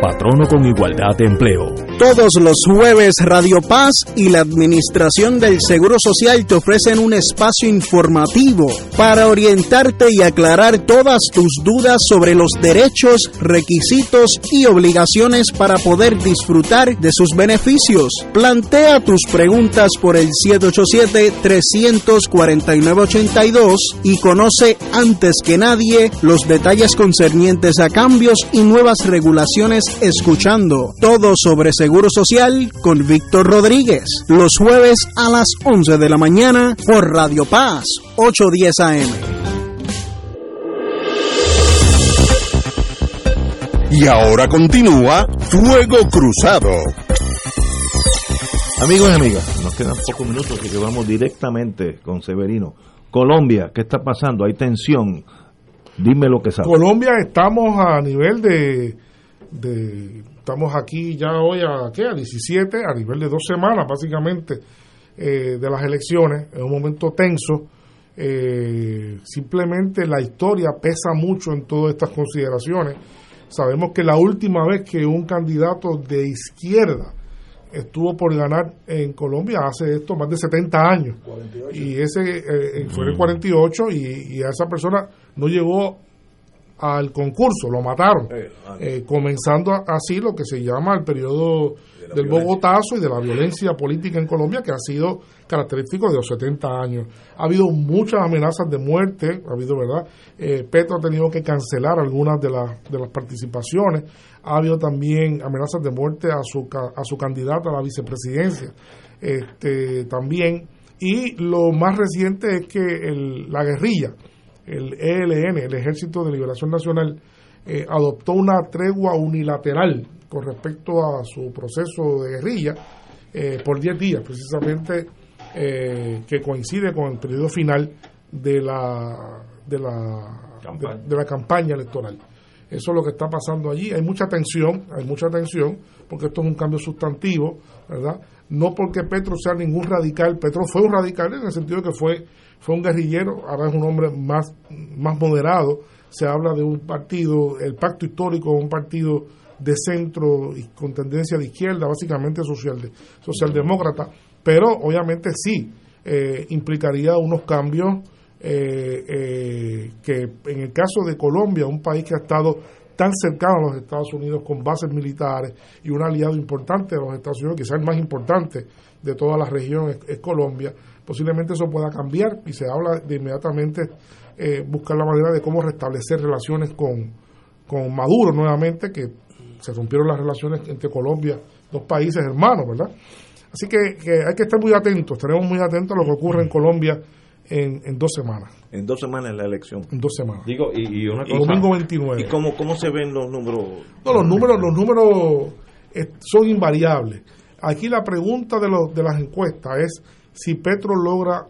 Patrono con igualdad de empleo. Todos los jueves Radio Paz y la Administración del Seguro Social te ofrecen un espacio informativo para orientarte y aclarar todas tus dudas sobre los derechos, requisitos y obligaciones para poder disfrutar de sus beneficios. Plantea tus preguntas por el 787-349-82 y conoce antes que nadie los detalles concernientes a cambios y nuevas regulaciones escuchando todo sobre Seguro Social con Víctor Rodríguez, los jueves a las 11 de la mañana por Radio Paz, 810 AM. Y ahora continúa Fuego Cruzado. Amigos y amigas, nos quedan pocos minutos así que vamos directamente con Severino. Colombia, ¿qué está pasando? Hay tensión. Dime lo que sabes. Colombia estamos a nivel de, de Estamos aquí ya hoy a, ¿qué? a 17, a nivel de dos semanas básicamente eh, de las elecciones, en un momento tenso. Eh, simplemente la historia pesa mucho en todas estas consideraciones. Sabemos que la última vez que un candidato de izquierda estuvo por ganar en Colombia hace esto más de 70 años. Y ese eh, fue en el 48 y, y a esa persona no llegó al concurso, lo mataron, eh, eh, comenzando así lo que se llama el periodo del Bogotazo y de la violencia política en Colombia, que ha sido característico de los 70 años. Ha habido muchas amenazas de muerte, ha habido, ¿verdad? Eh, Petro ha tenido que cancelar algunas de, las de las participaciones, ha habido también amenazas de muerte a su, a su candidata a la vicepresidencia, este, también. Y lo más reciente es que la guerrilla, el ELN, el Ejército de Liberación Nacional, eh, adoptó una tregua unilateral con respecto a su proceso de guerrilla eh, por 10 días, precisamente eh, que coincide con el periodo final de la, de la, de, la campaña electoral. Eso es lo que está pasando allí. Hay mucha tensión, hay mucha tensión, porque esto es un cambio sustantivo, ¿verdad? No porque Petro sea ningún radical, Petro fue un radical en el sentido de que fue fue un guerrillero, ahora es un hombre más, más moderado. Se habla de un partido, el pacto histórico, un partido de centro y con tendencia de izquierda, básicamente social, socialdemócrata, pero obviamente sí eh, implicaría unos cambios eh, eh, que en el caso de Colombia, un país que ha estado tan cercano a los Estados Unidos con bases militares y un aliado importante de los Estados Unidos, quizás el más importante de toda la región es Colombia, posiblemente eso pueda cambiar y se habla de inmediatamente eh, buscar la manera de cómo restablecer relaciones con, con Maduro nuevamente, que se rompieron las relaciones entre Colombia, dos países hermanos, ¿verdad? Así que, hay que estar muy atentos, tenemos muy atentos a lo que ocurre en Colombia en, en dos semanas. En dos semanas en la elección. En dos semanas. Digo, y, una cosa. Domingo 29. ¿Y cómo, cómo se ven los números? No, los números, los números eh, son invariables. Aquí la pregunta de, los, de las encuestas es si Petro logra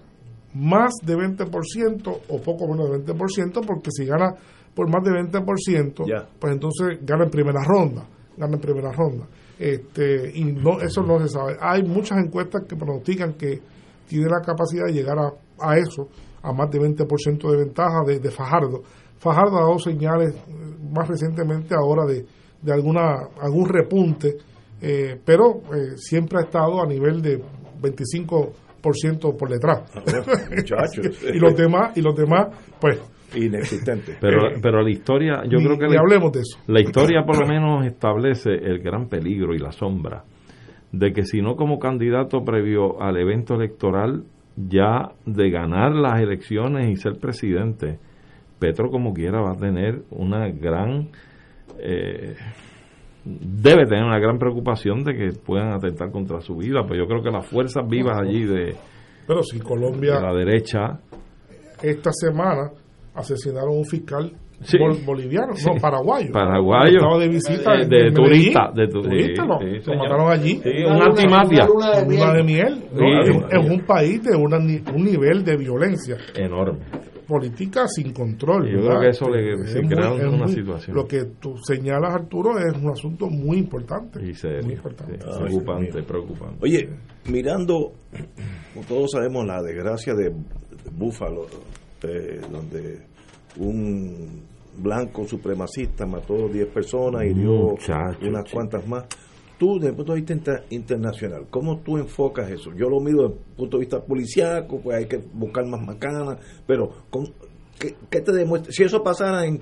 más de 20% o poco menos de 20%, porque si gana por más de 20%, pues entonces gana en primera ronda, gana en primera ronda. Este, y no eso no se sabe. Hay muchas encuestas que pronostican que tiene la capacidad de llegar a, a eso, a más de 20% de ventaja de, de, Fajardo. Fajardo ha dado señales eh, más recientemente ahora de, de alguna algún repunte, eh, pero eh, siempre ha estado a nivel de 25 por detrás. Ah, y los demás, y los demás, pues inexistente. Pero, eh, pero la historia, yo creo que la, hablemos de eso. La historia por lo menos establece el gran peligro y la sombra de que si no como candidato previo al evento electoral ya de ganar las elecciones y ser presidente, Petro como quiera va a tener una gran eh, debe tener una gran preocupación de que puedan atentar contra su vida, pues yo creo que las fuerzas vivas allí de, Pero si Colombia, la derecha, esta semana asesinaron a un fiscal boliviano, no, paraguayo. Paraguayo. Estaba de visita. Eh, de, turista. De turista, lo, mataron allí. una antimafia. Una de miel. es, un país de una, un nivel de violencia. Enorme política sin control. Yo creo que eso le, crea una situación. Lo que tú señalas, Arturo, es un asunto muy importante. Y muy importante. preocupante, preocupante. Oye, mirando, como todos sabemos, la desgracia de Búfalo, donde un blanco supremacista mató 10 personas y dio unas cuantas más. Tú desde el punto de vista internacional, ¿cómo tú enfocas eso? Yo lo miro desde el punto de vista policiaco, pues hay que buscar más macanas, pero ¿qué, te demuestra? Si eso pasara en,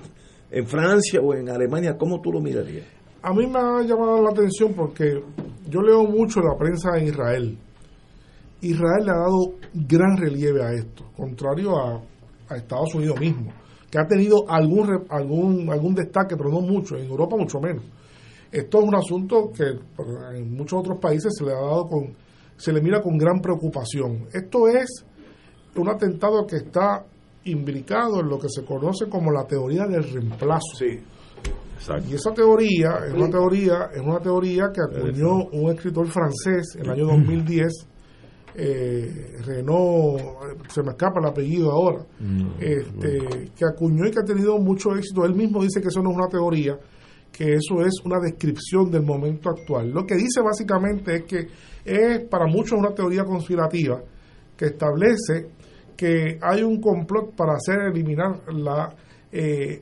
en Francia o en Alemania, ¿cómo tú lo mirarías? A mí me ha llamado la atención porque yo leo mucho la prensa en Israel. Israel le ha dado gran relieve a esto, contrario a, a Estados Unidos mismo, que ha tenido algún, algún, algún destaque, pero no mucho, en Europa mucho menos. Esto es un asunto que en muchos otros países se le ha dado con, se le mira con gran preocupación. Esto es un atentado que está imbricado en lo que se conoce como la teoría del reemplazo. Sí. Y esa teoría es una teoría, es una teoría que acuñó un escritor francés en el año 2010, eh, Renaud, se me escapa el apellido ahora, este, que acuñó y que ha tenido mucho éxito. Él mismo dice que eso no es una teoría, que eso es una descripción del momento actual. Lo que dice básicamente es que es para muchos una teoría conspirativa que establece que hay un complot para hacer eliminar la, eh,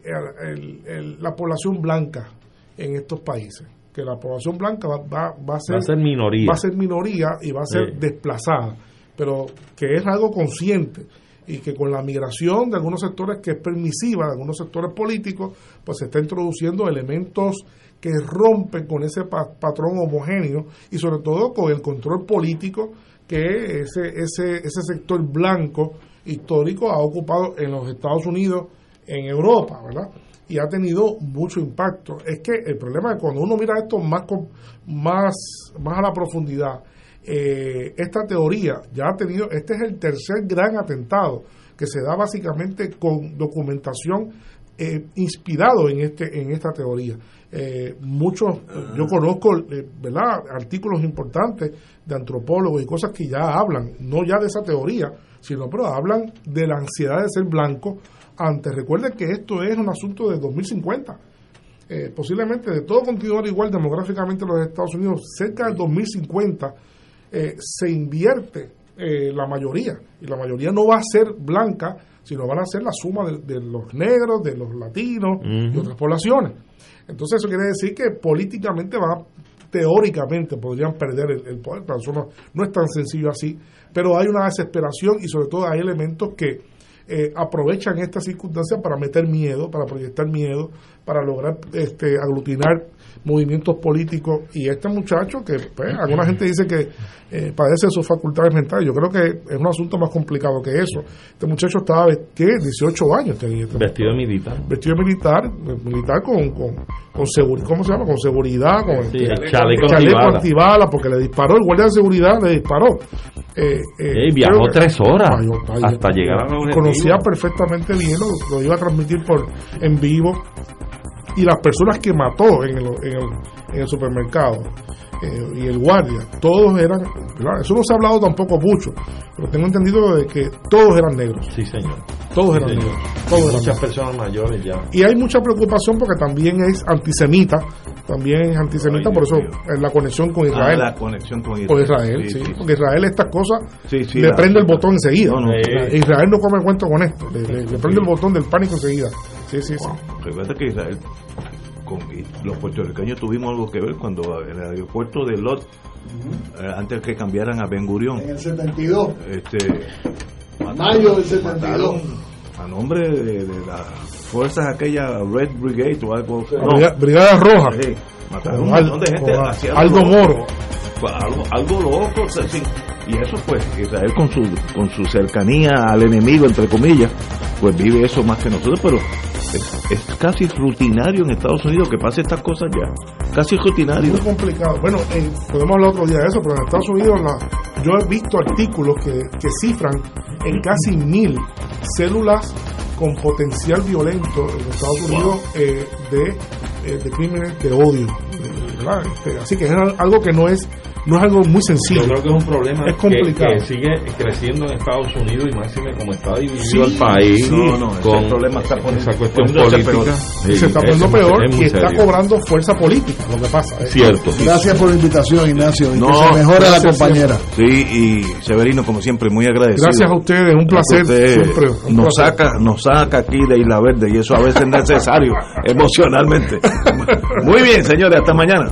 la población blanca en estos países. Que la población blanca va, va, a, ser, minoría. Va a ser minoría y va a ser desplazada. Pero que es algo consciente y que con la migración de algunos sectores que es permisiva, de algunos sectores políticos, pues se está introduciendo elementos que rompen con ese patrón homogéneo y sobre todo con el control político que ese, ese, ese sector blanco histórico ha ocupado en los Estados Unidos, en Europa, ¿verdad? Y ha tenido mucho impacto. Es que el problema es cuando uno mira esto más, más, más a la profundidad, eh, esta teoría ya ha tenido, este es el tercer gran atentado que se da básicamente con documentación eh, inspirado en este en esta teoría. Eh, muchos, yo conozco, eh, ¿verdad? Artículos importantes de antropólogos y cosas que ya hablan, no ya de esa teoría, sino pero hablan de la ansiedad de ser blanco. Antes, recuerden que esto es un asunto de 2050. posiblemente de todo continuar igual demográficamente en los Estados Unidos, cerca del 2050 eh, se invierte eh, la mayoría, y la mayoría no va a ser blanca, sino van a ser la suma de, los negros, de los latinos y otras poblaciones. Entonces eso quiere decir que políticamente van teóricamente podrían perder el, poder, pero eso no, es tan sencillo así, pero hay una desesperación y sobre todo hay elementos que eh, aprovechan esta circunstancia para meter miedo, para proyectar miedo, para lograr este, aglutinar movimientos políticos. Y este muchacho que pues, alguna gente dice que eh, padece sus facultades mentales. Yo creo que es un asunto más complicado que eso. Este muchacho estaba ¿qué? 18 años tenía este vestido militar. Vestido militar militar con, con, con seguridad ¿cómo se llama? con seguridad con sí, este, chaleco, porque le disparó el guardia de seguridad le disparó. Eh, eh, viajó tres horas hasta llegar a la conocía perfectamente bien lo, lo iba a transmitir por en vivo y las personas que mató en el, en el, en el supermercado eh, y el guardia, todos eran, eso no se ha hablado tampoco mucho, pero tengo entendido de que todos eran negros. Sí, señor. Todos eran negros. Todos Muchas personas mayores ya. Y hay mucha preocupación porque también es antisemita, también es antisemita, por eso es la conexión con Israel. Ah, la conexión con Israel. sí, porque Israel estas cosas le prende el botón enseguida. Israel no come cuento con esto, le, prende el botón del pánico enseguida. Sí, sí, sí. Recuerda que Israel los puertorriqueños tuvimos algo que ver cuando en el aeropuerto de Lot, eh, antes que cambiaran a Ben Gurion. En el 72. Este, Mayo del 72. A nombre de, las fuerzas aquella Red Brigade o algo. Brigada Roja. mataron un montón de gente. Algo Moro. Algo, algo loco. y eso pues, Israel con su, con su cercanía al enemigo, entre comillas, pues vive eso más que nosotros, pero es, casi rutinario en Estados Unidos que pase estas cosas ya. Casi rutinario. Muy complicado. Bueno, podemos hablar otro día de eso, pero en Estados Unidos yo he visto artículos que, que cifran en casi mil células con potencial violento en Estados Unidos eh, de, eh, de crímenes de odio. Este, así que es algo que no es no es algo muy sencillo. Yo creo que es un problema es complicado. Que, sigue creciendo en Estados Unidos y máxime como está dividido el país con problema está esa cuestión política. se está poniendo peor y está cobrando fuerza política, lo que pasa. Cierto. Gracias por la invitación, Ignacio. Y que se mejore la compañera. Sí, y Severino, como siempre, muy agradecido. Gracias a ustedes, un placer. siempre, nos, Saca, nos saca aquí de Isla Verde y eso a veces es necesario emocionalmente. muy bien, señores, hasta mañana.